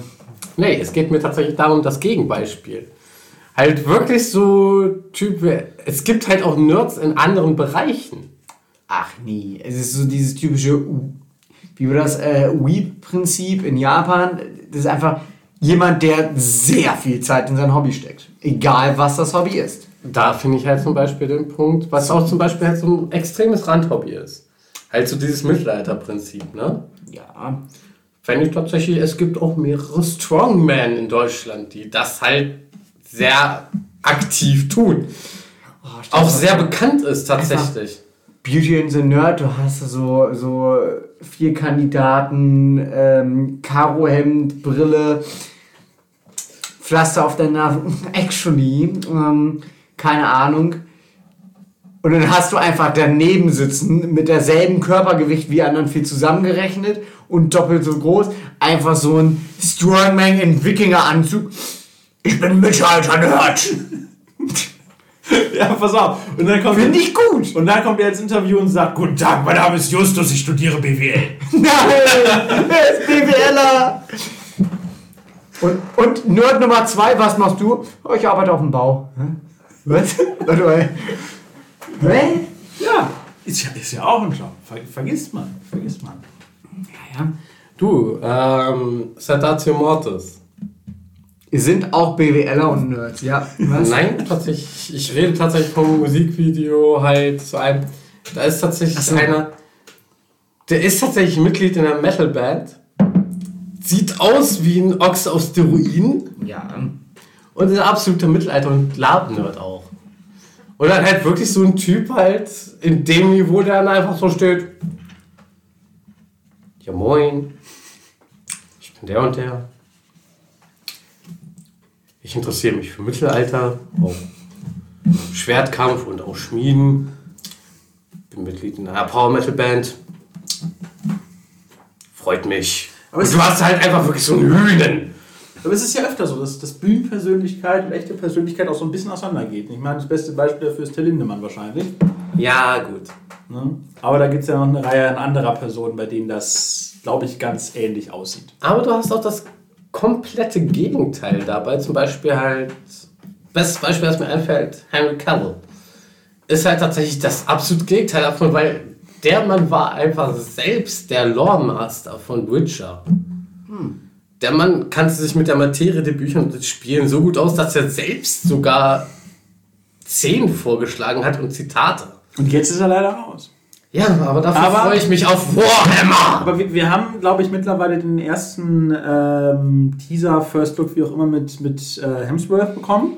Nee, es geht mir tatsächlich darum, das Gegenbeispiel. Halt wirklich so Typ, es gibt halt auch Nerds in anderen Bereichen. Ach nie. Es ist so dieses typische, wie war das, äh, Weep-Prinzip in Japan. Das ist einfach jemand, der sehr viel Zeit in sein Hobby steckt. Egal, was das Hobby ist. Da finde ich halt zum Beispiel den Punkt, was auch zum Beispiel halt so ein extremes Randhobby ist. Halt so dieses Mittelalterprinzip, ne? Ja. Fände ich tatsächlich, es gibt auch mehrere Strongmen in Deutschland, die das halt sehr aktiv tun. Auch sehr bekannt ist tatsächlich. Beauty and the Nerd, du hast so, so vier Kandidaten, ähm, Karohemd, Brille, Pflaster auf der Nase. <laughs> Actually, ähm, keine Ahnung. Und dann hast du einfach daneben sitzen mit derselben Körpergewicht wie anderen viel zusammengerechnet und doppelt so groß. Einfach so ein Strongman in Wikingeranzug. Ich bin Mittelalter-Nerd. <laughs> Ja, pass auf. Und dann kommt Finde ich gut. Und dann kommt er ins Interview und sagt, Guten Tag, mein Name ist Justus, ich studiere BWL. <laughs> Nein, er ist BWLer. Und, und Nerd Nummer zwei, was machst du? Oh, ich arbeite auf dem Bau. Was? Hä? Ja, ist ja, ist ja auch ein Job. Ver, vergisst man, vergisst man. Ja. Du, ähm, Sedatio Mortis. Ihr sind auch BWLer und Nerds, ja. Was? Nein, tatsächlich. Ich rede tatsächlich vom Musikvideo halt zu einem. Da ist tatsächlich so. einer. Der ist tatsächlich Mitglied in einer Metalband. Sieht aus wie ein Ochs auf Steroiden. Ja. Und ist ein absoluter Mittelalter und Lab-Nerd auch. Und dann halt wirklich so ein Typ halt in dem Niveau, der dann einfach so steht. Ja moin. Ich bin der und der. Ich interessiere mich für Mittelalter, auch Schwertkampf und auch Schmieden. Bin Mitglied in einer Power Metal Band. Freut mich. Aber du hast halt einfach wirklich so einen Hühnen. Aber es ist ja öfter so, dass, dass Bühnenpersönlichkeit und echte Persönlichkeit auch so ein bisschen auseinandergeht. Ich meine, das beste Beispiel dafür ist Till Lindemann wahrscheinlich. Ja, gut. Ne? Aber da gibt es ja noch eine Reihe an anderer Personen, bei denen das, glaube ich, ganz ähnlich aussieht. Aber du hast auch das komplette Gegenteil dabei. Zum Beispiel halt, bestes Beispiel, das mir einfällt, Henry Cavill. Ist halt tatsächlich das absolute Gegenteil davon, weil der Mann war einfach selbst der Lore-Master von Witcher. Der Mann kannte sich mit der Materie der Bücher und den Spielen so gut aus, dass er selbst sogar Szenen vorgeschlagen hat und Zitate. Und jetzt ist er leider raus. Ja, aber dafür Aber- freue ich mich auf Warhammer! Aber wir, wir haben, glaube ich, mittlerweile den ersten ähm, Teaser, First Look, wie auch immer, mit, mit äh, Hemsworth bekommen.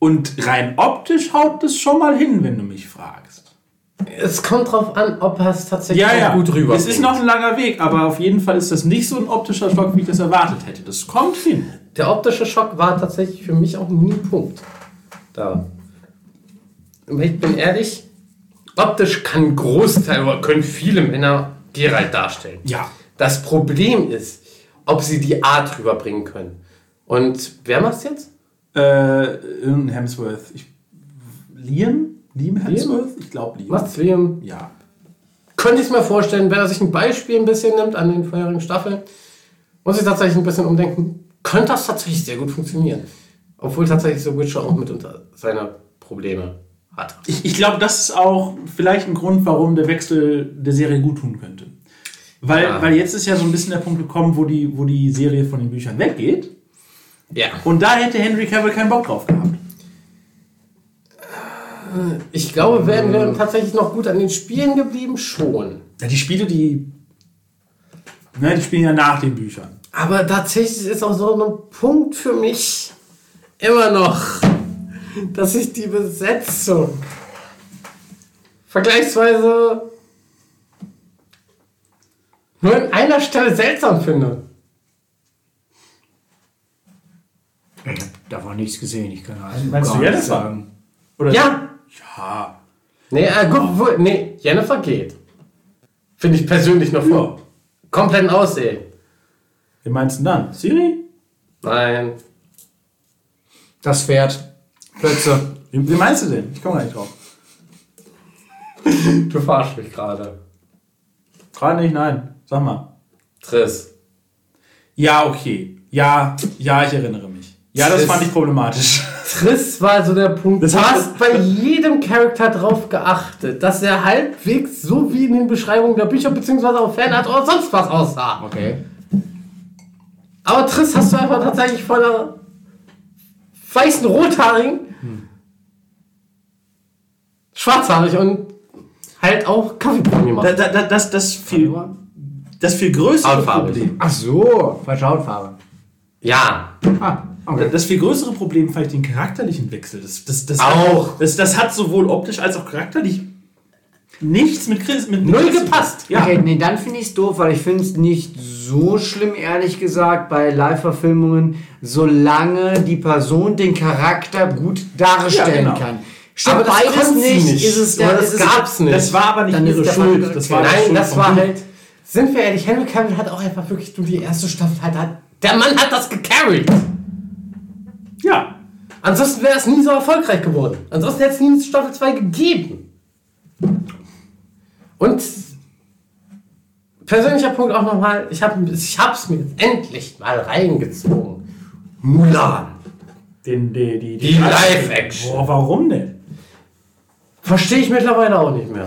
Und rein optisch haut das schon mal hin, wenn du mich fragst. Es kommt drauf an, ob er es tatsächlich Ja, ja, gut rüber Es ist noch ein langer Weg, aber auf jeden Fall ist das nicht so ein optischer Schock, wie ich das erwartet hätte. Das kommt hin. Der optische Schock war tatsächlich für mich auch nie ein Punkt. Da. Aber ich bin ehrlich, optisch kann ein Großteil oder können viele Männer Geralt darstellen. Ja. Das Problem ist, ob sie die Art rüberbringen können. Und wer macht's jetzt? Äh, Hemsworth. Ich, Liam? Liam Hemsworth? Ich glaube Liam. Macht's Liam? Ja. Könnte ich mir vorstellen, wenn er sich ein Beispiel ein bisschen nimmt an den vorherigen Staffeln und sich tatsächlich ein bisschen umdenken, könnte das tatsächlich sehr gut funktionieren. Obwohl tatsächlich The Witcher auch mitunter seine Probleme hat. Ich, ich glaube, das ist auch vielleicht ein Grund, warum der Wechsel der Serie gut tun könnte. Weil, Ja. weil jetzt ist ja so ein bisschen der Punkt gekommen, wo die, wo die Serie von den Büchern weggeht. Ja. Und da hätte Henry Cavill keinen Bock drauf gehabt. Ich glaube, wären wir tatsächlich noch gut an den Spielen geblieben, schon. Ja, die Spiele, die. Ne, die spielen ja nach den Büchern. Aber tatsächlich ist auch so ein Punkt für mich immer noch, dass ich die Besetzung vergleichsweise nur an einer Stelle seltsam finde. Ich habe davon nichts gesehen. Ich kann also Meinst gar du nichts Jennifer? sagen. Oder Ja, Ja. nee, äh, gut, wo, nee, Jennifer geht. Finde ich persönlich noch vor. Kompletten Aussehen. Wie meinst du denn dann? Siri? Nein. Das Pferd. Plötze. Wie, wie meinst du denn? Ich komme gar nicht drauf. Du verarschst mich gerade. Gerade nicht, nein. Sag mal. Triss. Ja, okay. Ja, ja, ich erinnere mich. Ja, das Das- fand ich problematisch. Triss war so der Punkt. Das du hast bei jedem Charakter drauf geachtet, dass er halbwegs so wie in den Beschreibungen der Bücher beziehungsweise auf Fanart oder sonst was aussah. Okay. Aber Triss hast du einfach tatsächlich von einer weißen Rothaarigen, schwarzhaarig und halt auch Kaffeebraun gemacht. Da, da, da, das, das, viel, das viel größere Hautfarbig. Problem. Ach so, falsche Hautfarbe. Ja, Ah, okay. Das viel größere Problem fand ich den charakterlichen Wechsel. Das, das, das Auch. Hat, das, das hat sowohl optisch als auch charakterlich nichts mit Chris. Mit null Chris- gepasst. Ja. Okay, nee, dann finde ich es doof, weil ich finde es nicht so schlimm, ehrlich gesagt, bei Live-Verfilmungen, solange die Person den Charakter gut darstellen Ja, genau. kann. Stimmt Aber das beides nicht, nicht. ist es der, das ist es, gab's nicht. Das war aber nicht Dann ihre Schuld. Das war Nein, Schuld das war halt. Sind wir ehrlich, Henry Cavill hat auch einfach wirklich nur die erste Staffel halt. hat- Der Mann hat das gecarried. Ja. Ansonsten wäre es nie so erfolgreich geworden. Ansonsten hätte es nie Staffel 2 gegeben. Und persönlicher Punkt auch nochmal, ich habe ich hab's mir jetzt endlich mal reingezogen. Mulan. Den, die, die, Die Live-Action. Boah, warum denn? Verstehe ich mittlerweile auch nicht mehr.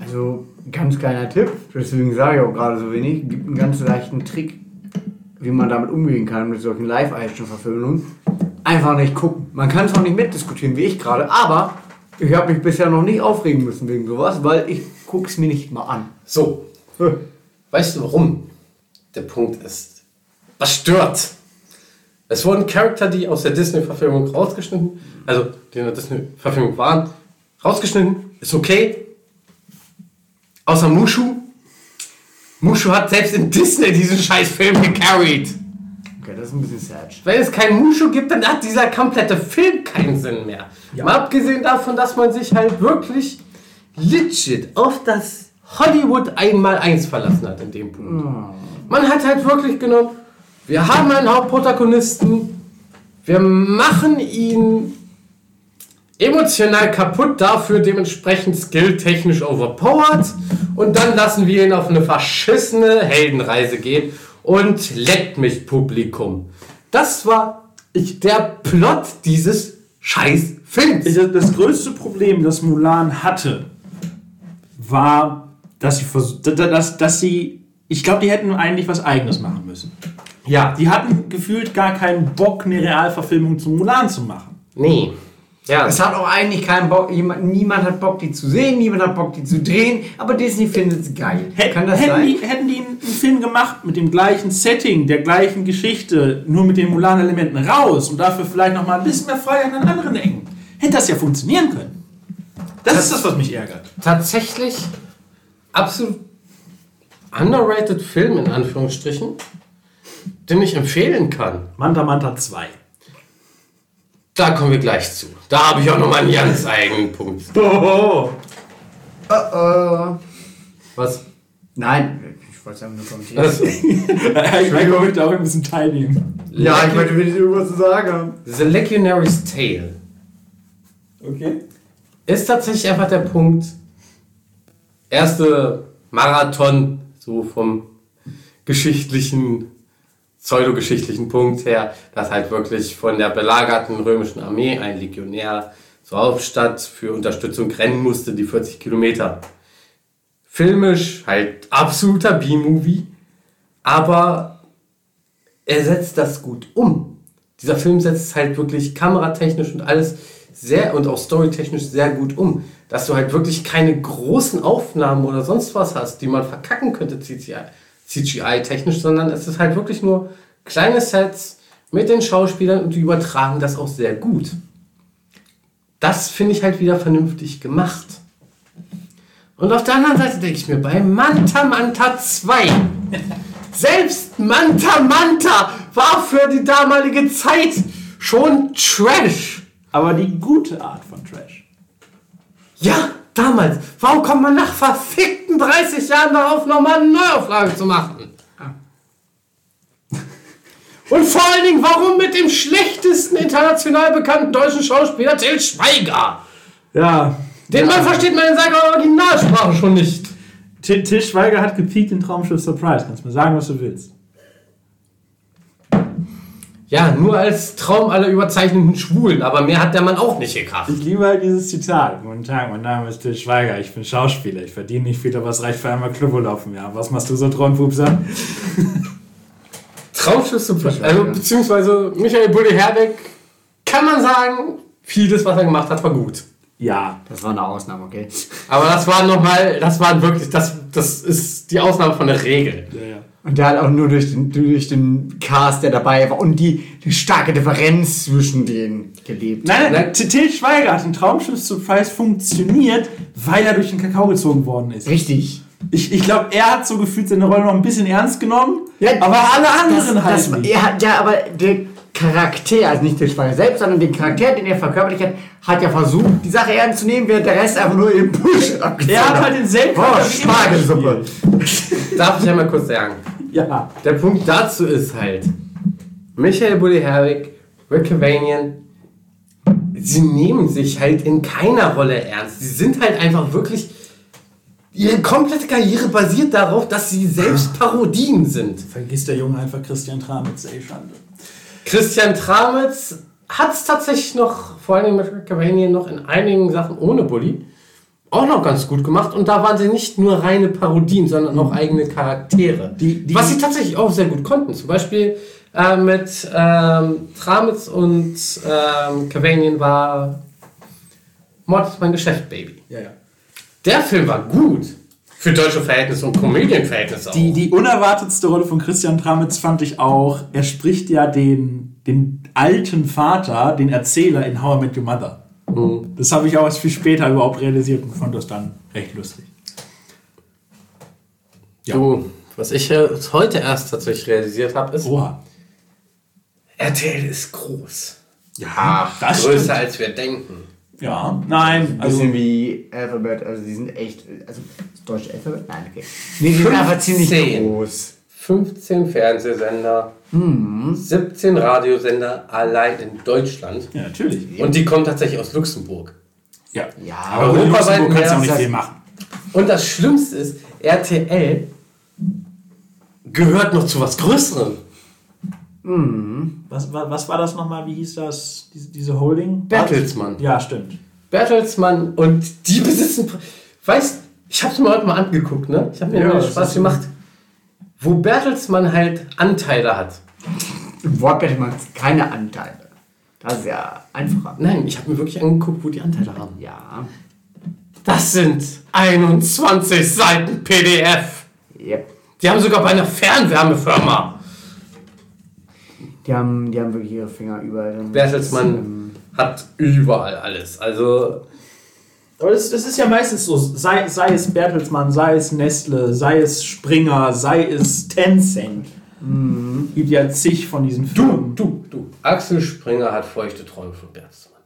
Also, ganz kleiner Tipp, deswegen sage ich auch gerade so wenig, gibt einen ganz leichten Trick, wie man damit umgehen kann mit solchen Live-Action-Verfilmungen. Einfach nicht gucken. Man kann es auch nicht mitdiskutieren, wie ich gerade, aber ich habe mich bisher noch nicht aufregen müssen wegen sowas, weil ich gucke es mir nicht mal an. So, weißt du warum? Der Punkt ist, was stört? Es wurden Charakter, die aus der Disney-Verfilmung rausgeschnitten, also die in der Disney-Verfilmung waren, rausgeschnitten, ist okay. Außer Mushu. Mushu hat selbst in Disney diesen scheiß Film gecarried. Okay, das ist ein bisschen sad. Wenn es keinen Mushu gibt, dann hat dieser komplette Film keinen Sinn mehr. Mal abgesehen davon, dass man sich halt wirklich legit auf das Hollywood einmal eins verlassen hat in dem Punkt. Man hat halt wirklich genommen, wir haben einen Hauptprotagonisten, wir machen ihn emotional kaputt, dafür dementsprechend skilltechnisch overpowered und dann lassen wir ihn auf eine verschissene Heldenreise gehen und leckt mich Publikum. Das war ich, der Plot dieses scheiß Films. Das größte Problem, das Mulan hatte, war, dass sie, dass, dass sie ich glaube, die hätten eigentlich was Eigenes machen müssen. Ja, Die hatten gefühlt gar keinen Bock, eine Realverfilmung zu Mulan zu machen. nee. Ja, Es hat auch eigentlich keinen Bock, jemand, niemand hat Bock, die zu sehen, niemand hat Bock, die zu drehen, aber Disney findet es geil. Hätt- Kann das hätten, sein? Die, hätten die einen Film gemacht mit dem gleichen Setting, der gleichen Geschichte, nur mit den Mulan-Elementen raus und dafür vielleicht noch mal ein bisschen mehr Freiheit an anderen Ecken, hätte das ja funktionieren können. Das, ist das, was mich ärgert. tatsächlich absolut underrated Film in Anführungsstrichen, den ich empfehlen kann. Manta Manta 2. Da kommen wir gleich zu. Da habe ich auch noch mal einen ganz eigenen Punkt. <laughs> Oh, oh. Was? Nein, ich wollte es einfach nur kommentieren. Also, <laughs> ich möchte auch ein bisschen teilnehmen. Ja, ich wollte wenigstens irgendwas zu sagen haben. The Legionary's Tale Okay. ist tatsächlich einfach der Punkt. Erste Marathon, so vom geschichtlichen, pseudogeschichtlichen Punkt her, dass halt wirklich von der belagerten römischen Armee ein Legionär zur Hauptstadt für Unterstützung rennen musste, die 40 Kilometer. Filmisch halt absoluter B-Movie, aber er setzt das gut um. Dieser Film setzt es halt wirklich kameratechnisch und alles sehr und auch storytechnisch sehr gut um. Dass du halt wirklich keine großen Aufnahmen oder sonst was hast, die man verkacken könnte CGI-technisch, sondern es ist halt wirklich nur kleine Sets mit den Schauspielern und die übertragen das auch sehr gut. Das finde ich halt wieder vernünftig gemacht. Und auf der anderen Seite denke ich mir, bei Manta Manta 2, <laughs> selbst Manta Manta war für die damalige Zeit schon Trash. Aber die gute Art von Trash. Ja, damals. Warum kommt man nach verfickten 30 Jahren darauf, nochmal eine Neuauflage zu machen? Und vor allen Dingen, warum mit dem schlechtesten international bekannten deutschen Schauspieler Till Schweiger? Ja. Den Mann versteht man in seiner Originalsprache schon nicht. Til Til Schweiger hat gepiekt in Traumschiff Surprise. Kannst mir sagen, was du willst. Ja, nur als Traum aller überzeichneten Schwulen, aber mehr hat der Mann auch nicht gekracht. Ich liebe halt dieses Zitat. Guten Tag, mein Name ist Til Schweiger. Ich bin Schauspieler. Ich verdiene nicht viel, aber es reicht für einmal Cluburlaub im Jahr. Was machst du so, Traumfupser? <laughs> Traumschiff Surprise, also beziehungsweise Michael Bulli Herbeck, kann man sagen, vieles, was er gemacht hat, war gut. Ja. Das war eine Ausnahme, okay? Aber das war nochmal, das war wirklich, das, das ist die Ausnahme von der Regel. Ja, ja. Und der hat auch nur durch den, durch den Cast, der dabei war und die, die starke Differenz zwischen denen gelebt. Nein, nein, Til Til Schweiger hat in Traumschiff Surprise funktioniert, weil er durch den Kakao gezogen worden ist. Richtig. Ich, ich glaube, er hat so gefühlt seine Rolle noch ein bisschen ernst genommen, aber alle anderen das, halt das, nicht. er hat, Ja, aber der Charakter, also nicht der Schweiger selbst, sondern den Charakter, den er verkörperlicht hat, hat ja versucht, die Sache ernst zu nehmen, während der Rest einfach nur im Bullshit abgezogen Er hat halt denselben Oh, Spargelsuppe. Darf ich einmal kurz sagen? <laughs> Ja. Der Punkt dazu ist halt, Michael Bulli Herbeck, Rick Cavanian, sie nehmen sich halt in keiner Rolle ernst. Sie sind halt einfach wirklich, ihre komplette Karriere basiert darauf, dass sie selbst <laughs> Parodien sind. Vergisst der Junge einfach Christian Tramitz, ey, Schande. Christian Tramitz hat es tatsächlich noch, vor allem mit Rick Cavanian, noch in einigen Sachen ohne Bulli auch noch ganz gut gemacht. Und da waren sie nicht nur reine Parodien, sondern auch eigene Charaktere. Die- die- was sie tatsächlich auch sehr gut konnten. Zum Beispiel äh, mit ähm, Tramitz und ähm, Cavanian war Mord ist mein Geschäft, Baby. Ja, ja. Der Film war gut. Für deutsche Verhältnisse und Komödienverhältnisse auch. Die, die unerwartetste Rolle von Christian Tramitz fand ich auch, er spricht ja den, den alten Vater, den Erzähler in How I Met Your Mother. Das habe ich auch erst viel später überhaupt realisiert und fand das dann recht lustig. Ja. Du, was ich heute erst tatsächlich realisiert habe, ist, Oha. RTL ist groß. Ja, das Größer stimmt. als wir denken. Ja, nein. Also, Also, wie Alphabet, also die sind echt, also das deutsche Alphabet? Nein, okay. Nee, die sind einfach ziemlich 15. groß. 15 Fernsehsender, 17 Radiosender allein in Deutschland. ja, natürlich. Und die kommen tatsächlich aus Luxemburg. Ja, Ja, aber Europaweit in Luxemburg kannst du auch nicht viel machen. Und das Schlimmste ist, RTL gehört noch zu was Größerem. Was, was, was war das nochmal? Wie hieß das? Diese, diese Holding? Bertelsmann. Ja, stimmt. Bertelsmann und die besitzen. Weißt ich hab's mir heute mal angeguckt, ne? Ich habe mir Ja, Spaß gemacht. Wo Bertelsmann halt Anteile hat. Im Wortbett man keine Anteile. Das ist ja einfacher. Nein, ich habe mir wirklich angeguckt, wo die Anteile haben. Ja. Das sind 21 Seiten PDF. Yep. Die haben sogar bei einer Fernwärmefirma. Die haben, die haben wirklich ihre Finger überall. Bertelsmann hat überall alles. Also, Aber das, das ist ja meistens so, sei, sei es Bertelsmann, sei es Nestle, sei es Springer, sei es Tencent. Gibt ja zig von diesen du, Firmen. du, du. Axel Springer hat feuchte Träume von Bertelsmann.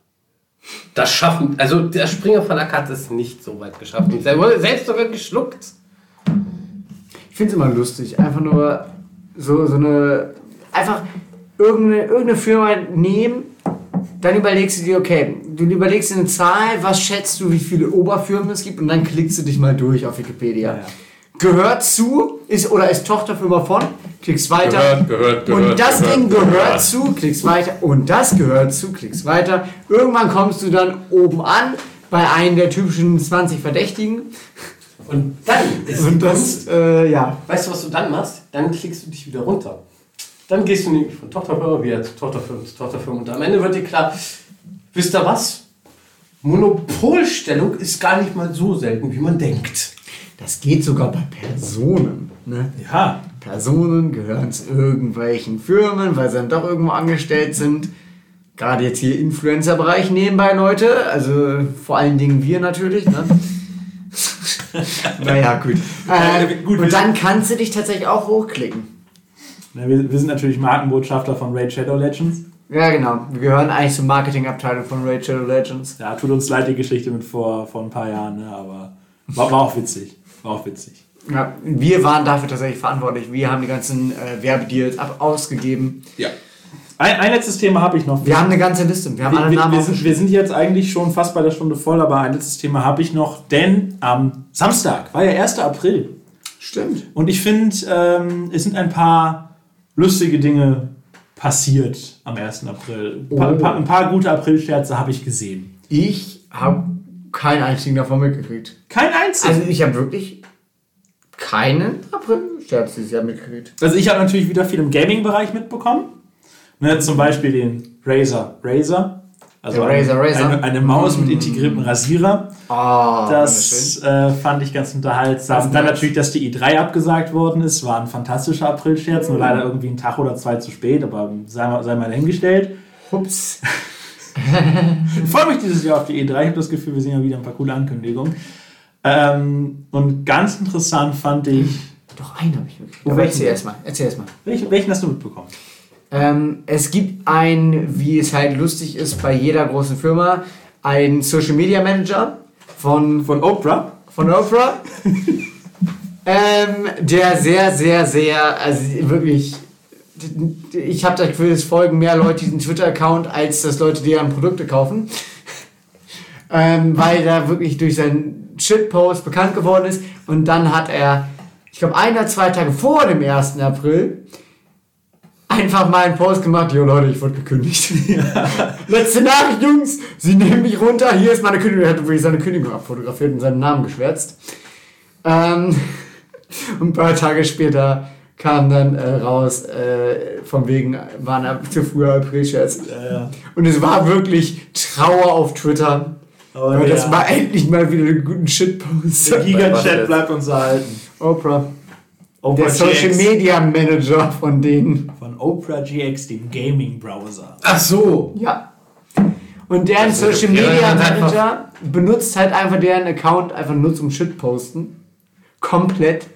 Das schaffen, also der Springer Verlag hat es nicht so weit geschafft. Und selber- selbst sogar geschluckt. Ich finde es immer lustig. Einfach nur so, so eine. Einfach irgendeine, irgendeine Firma nehmen, dann überlegst du dir, okay, du überlegst dir eine Zahl, was schätzt du, wie viele Oberfirmen es gibt und dann klickst du dich mal durch auf Wikipedia. Ja, ja. Gehört zu, ist oder ist Tochterfirma von, klickst weiter. Gehört, gehört, und gehört, das gehört, Ding gehört, gehört. zu, klickst weiter. Und das gehört zu, klickst weiter. Irgendwann kommst du dann oben an bei einem der typischen 20 Verdächtigen. Und dann ist Und das, äh, ja. Weißt du, was du dann machst? Dann klickst du dich wieder runter. Dann gehst du nämlich von Tochterfirma wieder zu Tochterfirma zu Tochterfirma. Und am Ende wird dir klar, wisst ihr was? Monopolstellung ist gar nicht mal so selten, wie man denkt. Das geht sogar bei Personen. Ne? Ja, Personen gehören zu irgendwelchen Firmen, weil sie dann doch irgendwo angestellt sind. Gerade jetzt hier Influencer-Bereich nebenbei, Leute. Also vor allen Dingen wir natürlich. Ne? <laughs> naja, gut. Äh, gut, wir und dann kannst du dich tatsächlich auch hochklicken. Wir, wir sind natürlich Markenbotschafter von Raid Shadow Legends. Ja, genau. Wir gehören eigentlich zur Marketingabteilung von Raid Shadow Legends. Ja, tut uns leid die Geschichte mit vor, vor ein paar Jahren, ne? aber war, war auch witzig. War auch witzig. Ja, wir waren dafür tatsächlich verantwortlich. Wir haben die ganzen äh, Werbedeals ab ausgegeben. Ja. Ein, ein letztes Thema habe ich noch. Wir haben eine ganze Liste. Wir haben alle wir, Namen wir, wir, sind, wir sind jetzt eigentlich schon fast bei der Stunde voll, aber ein letztes Thema habe ich noch, denn am Samstag war ja 1. April. Stimmt. Und ich finde, ähm, es sind ein paar lustige Dinge passiert am 1. April. Ein paar, ein paar, ein paar gute Aprilscherze habe ich gesehen. Ich habe keinen einzigen davon mitgekriegt. Kein einziger. Also ich habe wirklich keinen April-Scherz dieses Jahr mitgekriegt. Also ich habe natürlich wieder viel im Gaming-Bereich mitbekommen. Ne, zum Beispiel den Razer Razer. Also Der Razer eine, Razer. Eine, eine Maus mit integriertem Rasierer. Oh, Das äh, fand ich ganz unterhaltsam. Das ist Dann natürlich, dass die E3 abgesagt worden ist, war ein fantastischer Aprilscherz. Nur leider irgendwie einen Tag oder zwei zu spät, aber sei mal, sei mal dahingestellt. Ups. Ich <laughs> freue mich dieses Jahr auf die E3. Ich habe das Gefühl, wir sehen ja wieder ein paar coole Ankündigungen. Ähm, und ganz interessant fand ich. Doch, einen habe ich wirklich. Oh, welchen erzähl denn? erst mal. Erzähl. Welchen, welchen hast du mitbekommen? Ähm, es gibt ein, wie es halt lustig ist bei jeder großen Firma, ein Social Media Manager von, Von Oprah. von Oprah. <laughs> ähm, der sehr, sehr, sehr, also wirklich, ich habe das Gefühl, es folgen mehr Leute diesen Twitter-Account, als dass Leute deren Produkte kaufen. <laughs> ähm, weil er wirklich durch seinen Shitpost bekannt geworden ist. Und dann hat er, ich glaube, ein oder zwei Tage vor dem 1. April, einfach mal einen Post gemacht, jo Leute, ich wurde gekündigt. <laughs> Letzte Nachricht, Jungs, sie nehmen mich runter, hier ist meine Kündigung. Er hat wirklich seine Kündigung abfotografiert und seinen Namen geschwärzt. Ähm, <laughs> und ein paar Tage später kam dann äh, raus, äh, von wegen, waren ab- zu früher Aprilscherz. Ja, Und es war wirklich Trauer auf Twitter. Aber weil das war endlich mal wieder einen guten Shitpost. Der Gigachat jetzt? bleibt uns erhalten. Oprah. Oprah Der Social. Media Manager von denen. Oprah GX, dem Gaming-Browser. Ach so. Ja. Und deren ist Social Media Manager benutzt halt einfach deren Account einfach nur zum Shitposten. Komplett.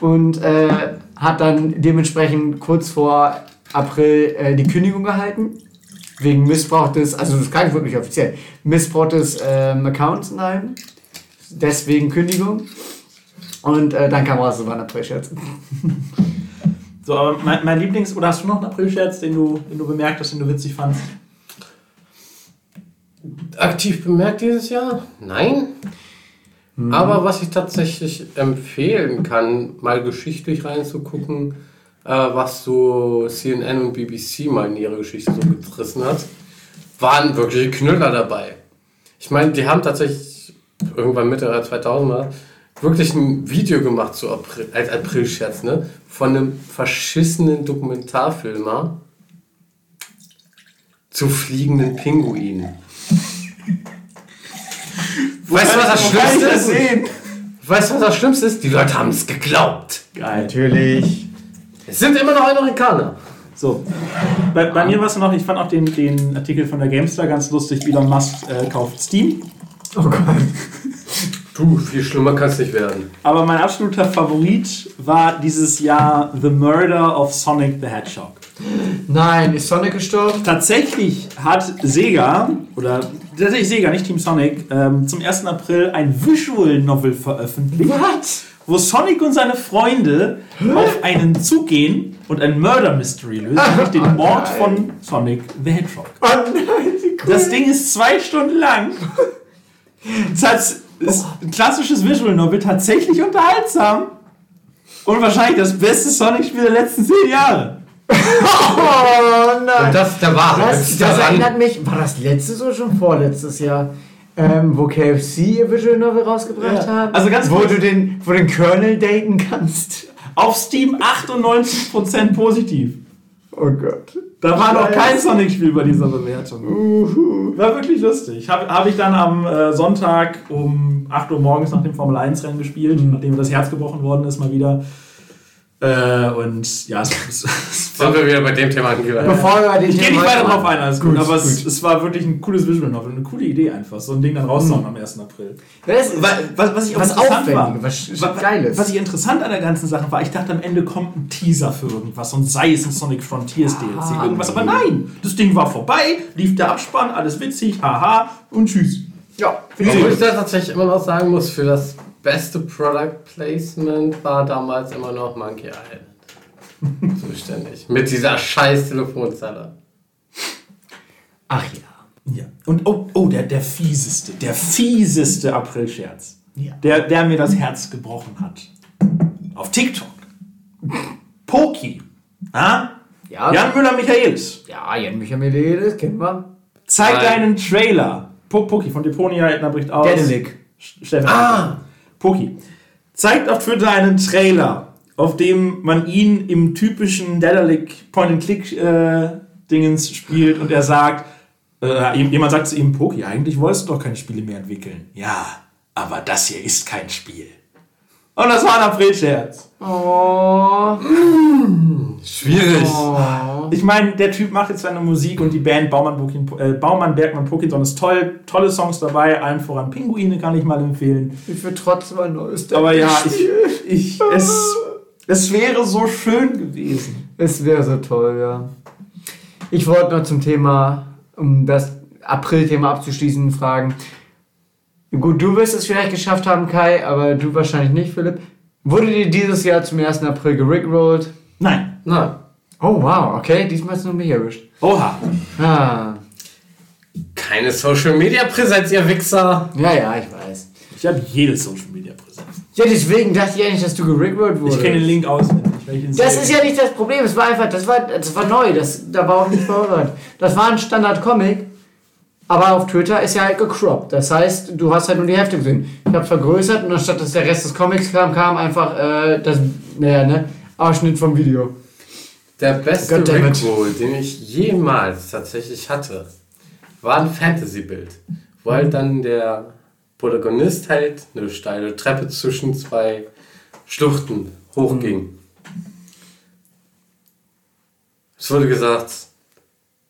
Und äh, hat dann dementsprechend kurz vor April äh, die Kündigung gehalten. Wegen Missbrauch des, also das kann ich wirklich offiziell, Missbrauch des ähm, Accounts nein. Deswegen Kündigung. Und äh, dann kam raus, so war ein April-Scherz. <laughs> So, aber mein, mein Lieblings- oder hast du noch einen Aprilscherz, den du, den du bemerkt hast, den du witzig fandst? Aktiv bemerkt dieses Jahr? Nein. Aber was ich tatsächlich empfehlen kann, mal geschichtlich reinzugucken, äh, was so CNN und BBC mal in ihre Geschichte so gerissen hat, waren wirkliche Knüller dabei. Ich meine, die haben tatsächlich irgendwann Mitte der 2000er wirklich ein Video gemacht zu April, als Aprilscherz, ne? Von einem verschissenen Dokumentarfilmer zu fliegenden Pinguinen. Weißt du, was das Schlimmste ist? sehen? Weißt du, was das Schlimmste ist? Die Leute haben es geglaubt. Geil. Natürlich. Es sind immer noch Amerikaner. So, bei, bei mir war es noch, ich fand auch den, den Artikel von der GameStar ganz lustig, Elon Musk äh, kauft Steam. Oh Gott. Du, viel schlimmer kann es nicht werden. Aber mein absoluter Favorit war dieses Jahr The Murder of Sonic the Hedgehog. Nein, ist Sonic gestorben? Tatsächlich hat Sega, oder tatsächlich Sega, nicht Team Sonic, ähm, zum 1. April ein Visual Novel veröffentlicht. Was? wo Sonic und seine Freunde auf einen Zug gehen und ein Murder Mystery lösen, nämlich den Mord von Sonic the Hedgehog. Oh nein, wie cool. Das Ding ist zwei Stunden lang. <laughs> Es hat- ist ein klassisches Visual Novel, tatsächlich unterhaltsam. Und wahrscheinlich das beste Sonic-Spiel der letzten zehn Jahre. Oh nein. Und das der Wahrheit. Das, das erinnert mich, war das letztes oder schon vorletztes Jahr? Ähm, wo KFC ihr Visual Novel rausgebracht Ja. haben. Also ganz wo kurz- du den, wo den Kernel daten kannst. Auf Steam 98% positiv. Oh Gott. Da war noch kein Sonic-Spiel bei dieser Bewertung. War wirklich lustig. Habe hab ich dann am äh, Sonntag um 8 Uhr morgens nach dem Formel 1-Rennen gespielt, nachdem mir das Herz gebrochen worden ist, mal wieder. Äh, und ja, es, es, es war Sind wir wieder bei dem Thema angelangt. Bevor wir den Ich gehe nicht weiter drauf ein, alles gut, Gut, aber es, gut. es war wirklich ein cooles Visual Novel, eine coole Idee einfach, so ein Ding dann rauszuhauen am 1. April. Das Was, was ich auch Was interessant war, was wa- wa- Geiles. Was ich interessant an der ganzen Sache war, ich dachte am Ende kommt ein Teaser für irgendwas und sei es ein Sonic Frontiers DLC, Ah, irgendwas, aber nein, das Ding war vorbei, lief der Abspann, alles witzig, haha und tschüss. ja, Obwohl ich da tatsächlich immer noch sagen muss, für das beste Product Placement war damals immer noch Monkey Island <laughs> zuständig. Mit dieser scheiß Telefonzelle. Ach ja. Ja. Und oh, oh der, der fieseste, der fieseste April-Scherz, Ja. der, der mir das Herz gebrochen hat. Auf TikTok. Poki. Ah? Ja, Jan Müller-Michaelis. ja Jan Michael, kennen wir. Zeig Nein. deinen Trailer. Po Poki von Deponia, Edna bricht aus. Daedalic. Stefan. Ah! Poki. Zeigt auf Twitter einen Trailer, auf dem man ihn im typischen Daedalic Point-and-Click-Dingens spielt und er sagt, äh, jemand sagt zu ihm, Poki, eigentlich wolltest du doch keine Spiele mehr entwickeln. Ja, aber das hier ist kein Spiel. Und das war ein April-Scherz. Oh. Schwierig. oh. Ich meine, der Typ macht jetzt seine Musik und die Band Baumann, äh, Baumann Bergmann Pokinson ist toll. Tolle Songs dabei, allen voran Pinguine kann ich mal empfehlen. Ich würde trotzdem ein neues Aber ja, ich, ich, es, es wäre so schön gewesen. Es wäre so toll, ja. Ich wollte noch zum Thema, um das April-Thema abzuschließen, fragen. Gut, du wirst es vielleicht geschafft haben, Kai, aber du wahrscheinlich nicht, Philipp. Wurde dir dieses Jahr zum 1. April gerickrollt? Nein. Nein. Oh, wow, okay, diesmal ist nur mich erwischt. Oha. Ah, Keine Social Media Präsenz, ihr Wichser. ja, ja, ich weiß. Ich habe jede Social Media Präsenz. Ja, deswegen dachte ich eigentlich, dass du gerickrollt wurdest. Ich kenne den Link auswendig. Das ist ja nicht das Problem, es war einfach, das war, das war neu, das, da war auch nicht vorbereitet. Das war ein Standard-Comic, aber auf Twitter ist ja halt gecroppt. Das heißt, du hast halt nur die Hälfte gesehen. Ich habe vergrößert und anstatt dass der Rest des Comics kam, kam einfach äh, das, naja, ne, Ausschnitt vom Video. Der beste. Rickroll, den ich jemals tatsächlich hatte, war ein Fantasy-Bild. Wo halt dann der Protagonist halt eine steile Treppe zwischen zwei Schluchten hochging. Es wurde gesagt,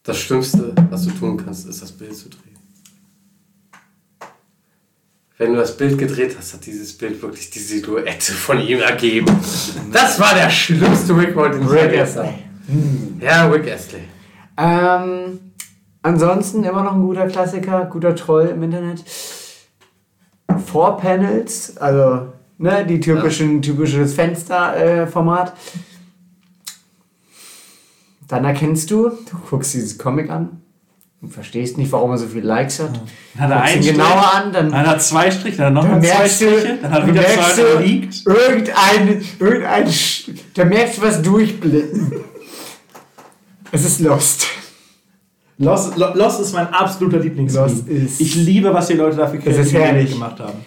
das Schlimmste, was du tun kannst, ist das Bild zu drehen. Wenn du das Bild gedreht hast, hat dieses Bild wirklich die Silhouette von ihm ergeben. Das war der schlimmste Rickroll, den ich erlebt habe. Ja, Rick Astley. Ähm, ansonsten immer noch ein guter Klassiker, guter Troll im Internet. Four Panels, also ne, die typischen, typisches Fensterformat. Dann erkennst du, du guckst dieses Comic an und verstehst nicht, warum er so viele Likes hat. Dann hat er Guckst ihn einen Strich, genauer an, dann, dann hat er zwei Striche, dann er nochmal zwei Striche, dann hat er wieder merkst zwei du liegt. irgendein, irgendein, da merkst du was durchblicken. es ist Lost. Lost, Lo- Lost ist mein absoluter Lieblingsfilm. Lost ist- Ich liebe, was die Leute dafür kreativ gemacht haben.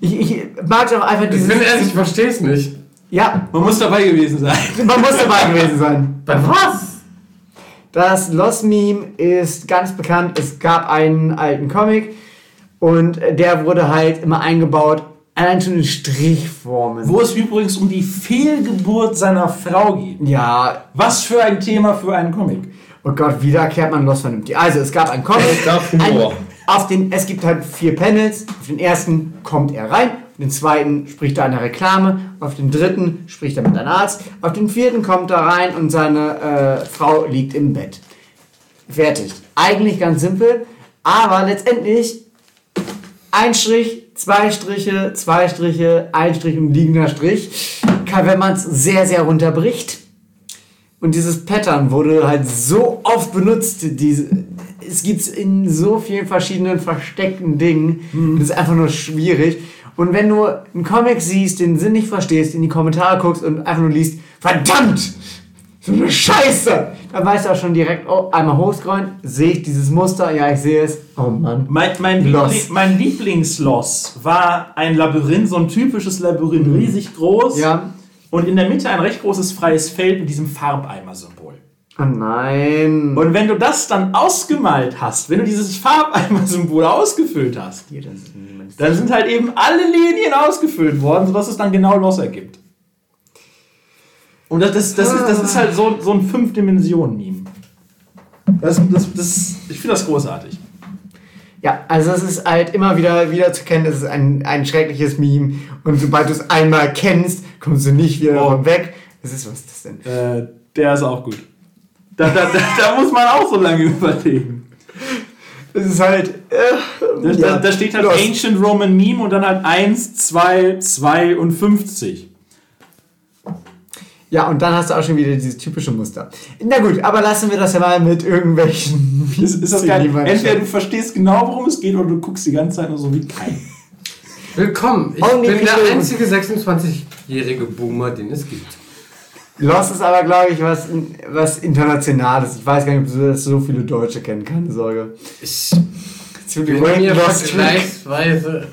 Ich, ich mag auch einfach Ich dieses. bin ehrlich, ich verstehe es nicht. Ja, Man muss dabei gewesen sein. <laughs> man muss dabei gewesen sein. Bei was? Das Lost Meme ist ganz bekannt. Es gab einen alten Comic und der wurde halt immer eingebaut. Allein schon in Strichformen. Wo es übrigens um die Fehlgeburt seiner Frau geht. Ja, Was für ein Thema für einen Comic. oh Gott, wieder kehrt man Lost vernünftig. Also, es gab einen Comic. gab Humor. Ein, auf den, es gibt halt vier Panels. Auf den ersten kommt er rein. Den zweiten spricht er eine Reklame. Auf den dritten spricht er mit einem Arzt. Auf den vierten kommt er rein und seine äh, Frau liegt im Bett. Fertig. Eigentlich ganz simpel, aber letztendlich ein Strich, zwei Striche, zwei Striche, ein Strich und liegender Strich. Kann, wenn man es sehr, sehr runterbricht. Und dieses Pattern wurde halt so oft benutzt. Diese, es gibt es in so vielen verschiedenen versteckten Dingen. Das ist einfach nur schwierig. Und wenn du einen Comic siehst, den Sinn nicht verstehst, in die Kommentare guckst und einfach nur liest, verdammt! So eine Scheiße! Dann weißt du auch schon direkt, oh, einmal hochscrollen, sehe ich dieses Muster, ja, ich sehe es. Oh Mann. Mein, mein, Lost. Liebling, mein Lieblingsloss war ein Labyrinth, so ein typisches Labyrinth, riesig groß. Ja. Und in der Mitte ein recht großes freies Feld mit diesem Farbeimer-Symbol. Oh nein. Und wenn du das dann ausgemalt hast, wenn du dieses Farbeimer-Symbol ausgefüllt hast, dann sind halt eben alle Linien ausgefüllt worden, sodass es dann genau Loss ergibt. Und das, das, das, ist, das ist halt so, so ein Fünf-Dimensionen-Meme. Das, das, das, ich finde das großartig. Ja, also es ist halt immer wieder, wieder zu kennen, es ist ein, ein schreckliches Meme. Und sobald du es einmal kennst, kommst du nicht wieder Oh. weg. Das ist, was ist das denn? Äh, der ist auch gut. Da, da, da, da muss man auch so lange <laughs> überlegen. Es ist halt. Äh, Da, ja, da, steht halt Lost. Ancient Roman Meme und dann halt 1, 2, 52. Ja, und dann hast du auch schon wieder dieses typische Muster. Na gut, aber lassen wir das ja mal mit irgendwelchen. <laughs> Ist, ist das geil? Entweder du verstehst genau, worum es geht, oder du guckst die ganze Zeit nur so wie kein. Willkommen. Ich Only bin der einzige 26-jährige Boomer, den es gibt. Lost ist aber, glaube ich, was, was Internationales. Ich weiß gar nicht, ob du das so viele Deutsche kennen, keine Sorge. Ich Zu bin mir vergleichsweise.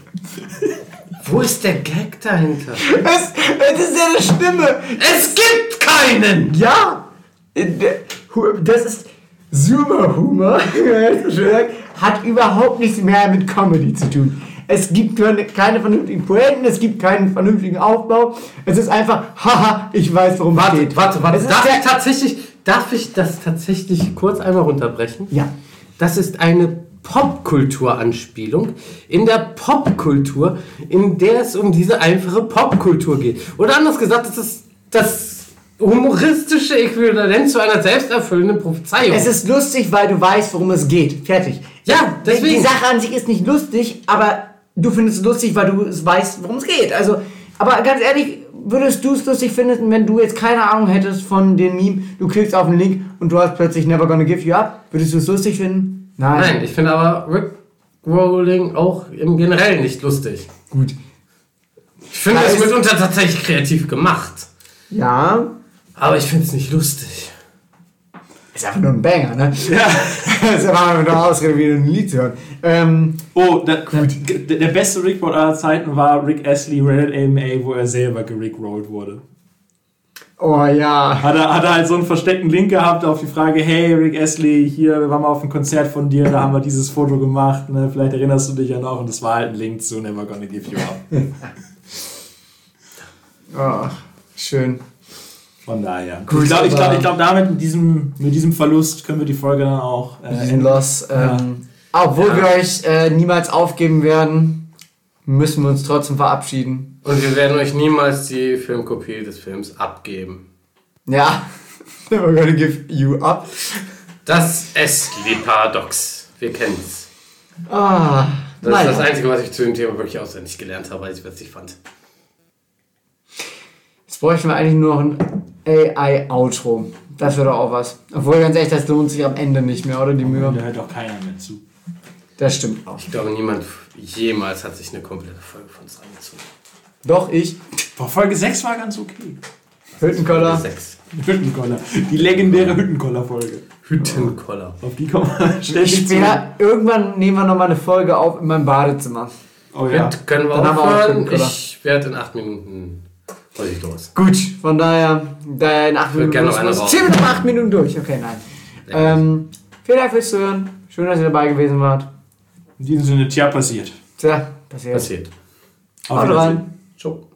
Wo ist der Gag dahinter? Es, es ist ja eine Stimme. Es gibt keinen! Ja, das ist Zoomer Humor, <laughs> hat überhaupt nichts mehr mit Comedy zu tun. Es gibt keine, vernünftigen Poeten, es gibt keinen vernünftigen Aufbau. Es ist einfach, haha, ich weiß, worum es Warte, geht. warte, warte. Es ist Darf ich tatsächlich, darf ich das tatsächlich kurz einmal runterbrechen? Ja. Das ist eine Popkultur-Anspielung. In der Popkultur, in der es um diese einfache Popkultur geht. Oder anders gesagt, das ist das humoristische Äquivalent zu einer selbsterfüllenden Prophezeiung. Es ist lustig, weil du weißt, worum es geht. Fertig. Ja, deswegen. Die Sache an sich ist nicht lustig, aber du findest es lustig, weil du es weißt, worum es geht. Also, aber ganz ehrlich, würdest du es lustig finden, wenn du jetzt keine Ahnung hättest von dem Meme, du klickst auf den Link und du hast plötzlich Never Gonna Give You Up? Würdest du es lustig finden? Nein. Nein, ich finde aber Rick Rolling auch im Generellen nicht lustig. Gut. Ich finde es mitunter tatsächlich kreativ gemacht. Ja. Aber ich finde es nicht lustig. Ist einfach nur ein Banger, ne? Ja. das <laughs> ist einfach nur eine Ausrede, wieder ein Lied zu hören. Ähm, Oh, der, der, der beste Rickroll aller Zeiten war Rick Astley Reddit AMA, wo er selber gerickrollt wurde. oh ja. Hat er, hat er halt so einen versteckten Link gehabt auf die Frage, hey Rick Astley, hier, wir waren mal auf einem Konzert von dir, da haben wir dieses Foto gemacht, ne? vielleicht erinnerst du dich ja noch und das war halt ein Link zu Never Gonna Give You Up. <laughs> Oh, schön. Von daher. Gut, ich glaube, ich glaub, ich glaub, damit, mit diesem, mit diesem Verlust können wir die Folge dann auch äh, diesen Loss. Ähm, Obwohl Ja. wir euch äh, niemals aufgeben werden, müssen wir uns trotzdem verabschieden. Und wir werden euch niemals die Filmkopie des Films abgeben. Ja. <laughs> Never gonna give you up. Das Esli-Paradox. Wir kennen's. Ah, Das naja. ist das Einzige, was ich zu dem Thema wirklich auswendig gelernt habe, weil ich es witzig fand. Jetzt bräuchten wir eigentlich nur noch ein AI-Outro. Das wäre doch auch was. Obwohl, ganz ehrlich, das lohnt sich am Ende nicht mehr, oder die Da Mühe? hört auch keiner mehr zu. Das stimmt auch. Ich glaube, niemand jemals hat sich eine komplette Folge von uns angezogen. Doch, ich. Boah, Folge 6 war ganz okay. Hüttenkoller. Sechs. Hüttenkoller. Die legendäre Hüttenkoller-Folge. Hüttenkoller. Auf die kommen wir ständig Ich zu. irgendwann nehmen wir nochmal eine Folge auf in meinem Badezimmer. Oh ja. Gut, können wir Dann haben wir auch aufhören? Hüttenkoller. Ich werde in acht Minuten muss ich los. Gut, von daher, da in acht würd Minuten. Ziehen wir noch acht Minuten durch. Okay, nein. Ähm, vielen Dank fürs Zuhören. Schön, dass ihr dabei gewesen wart. In diesem Sinne, tja, passiert. Tja, passiert. Passiert. Auf Wiedersehen. rein. Ciao.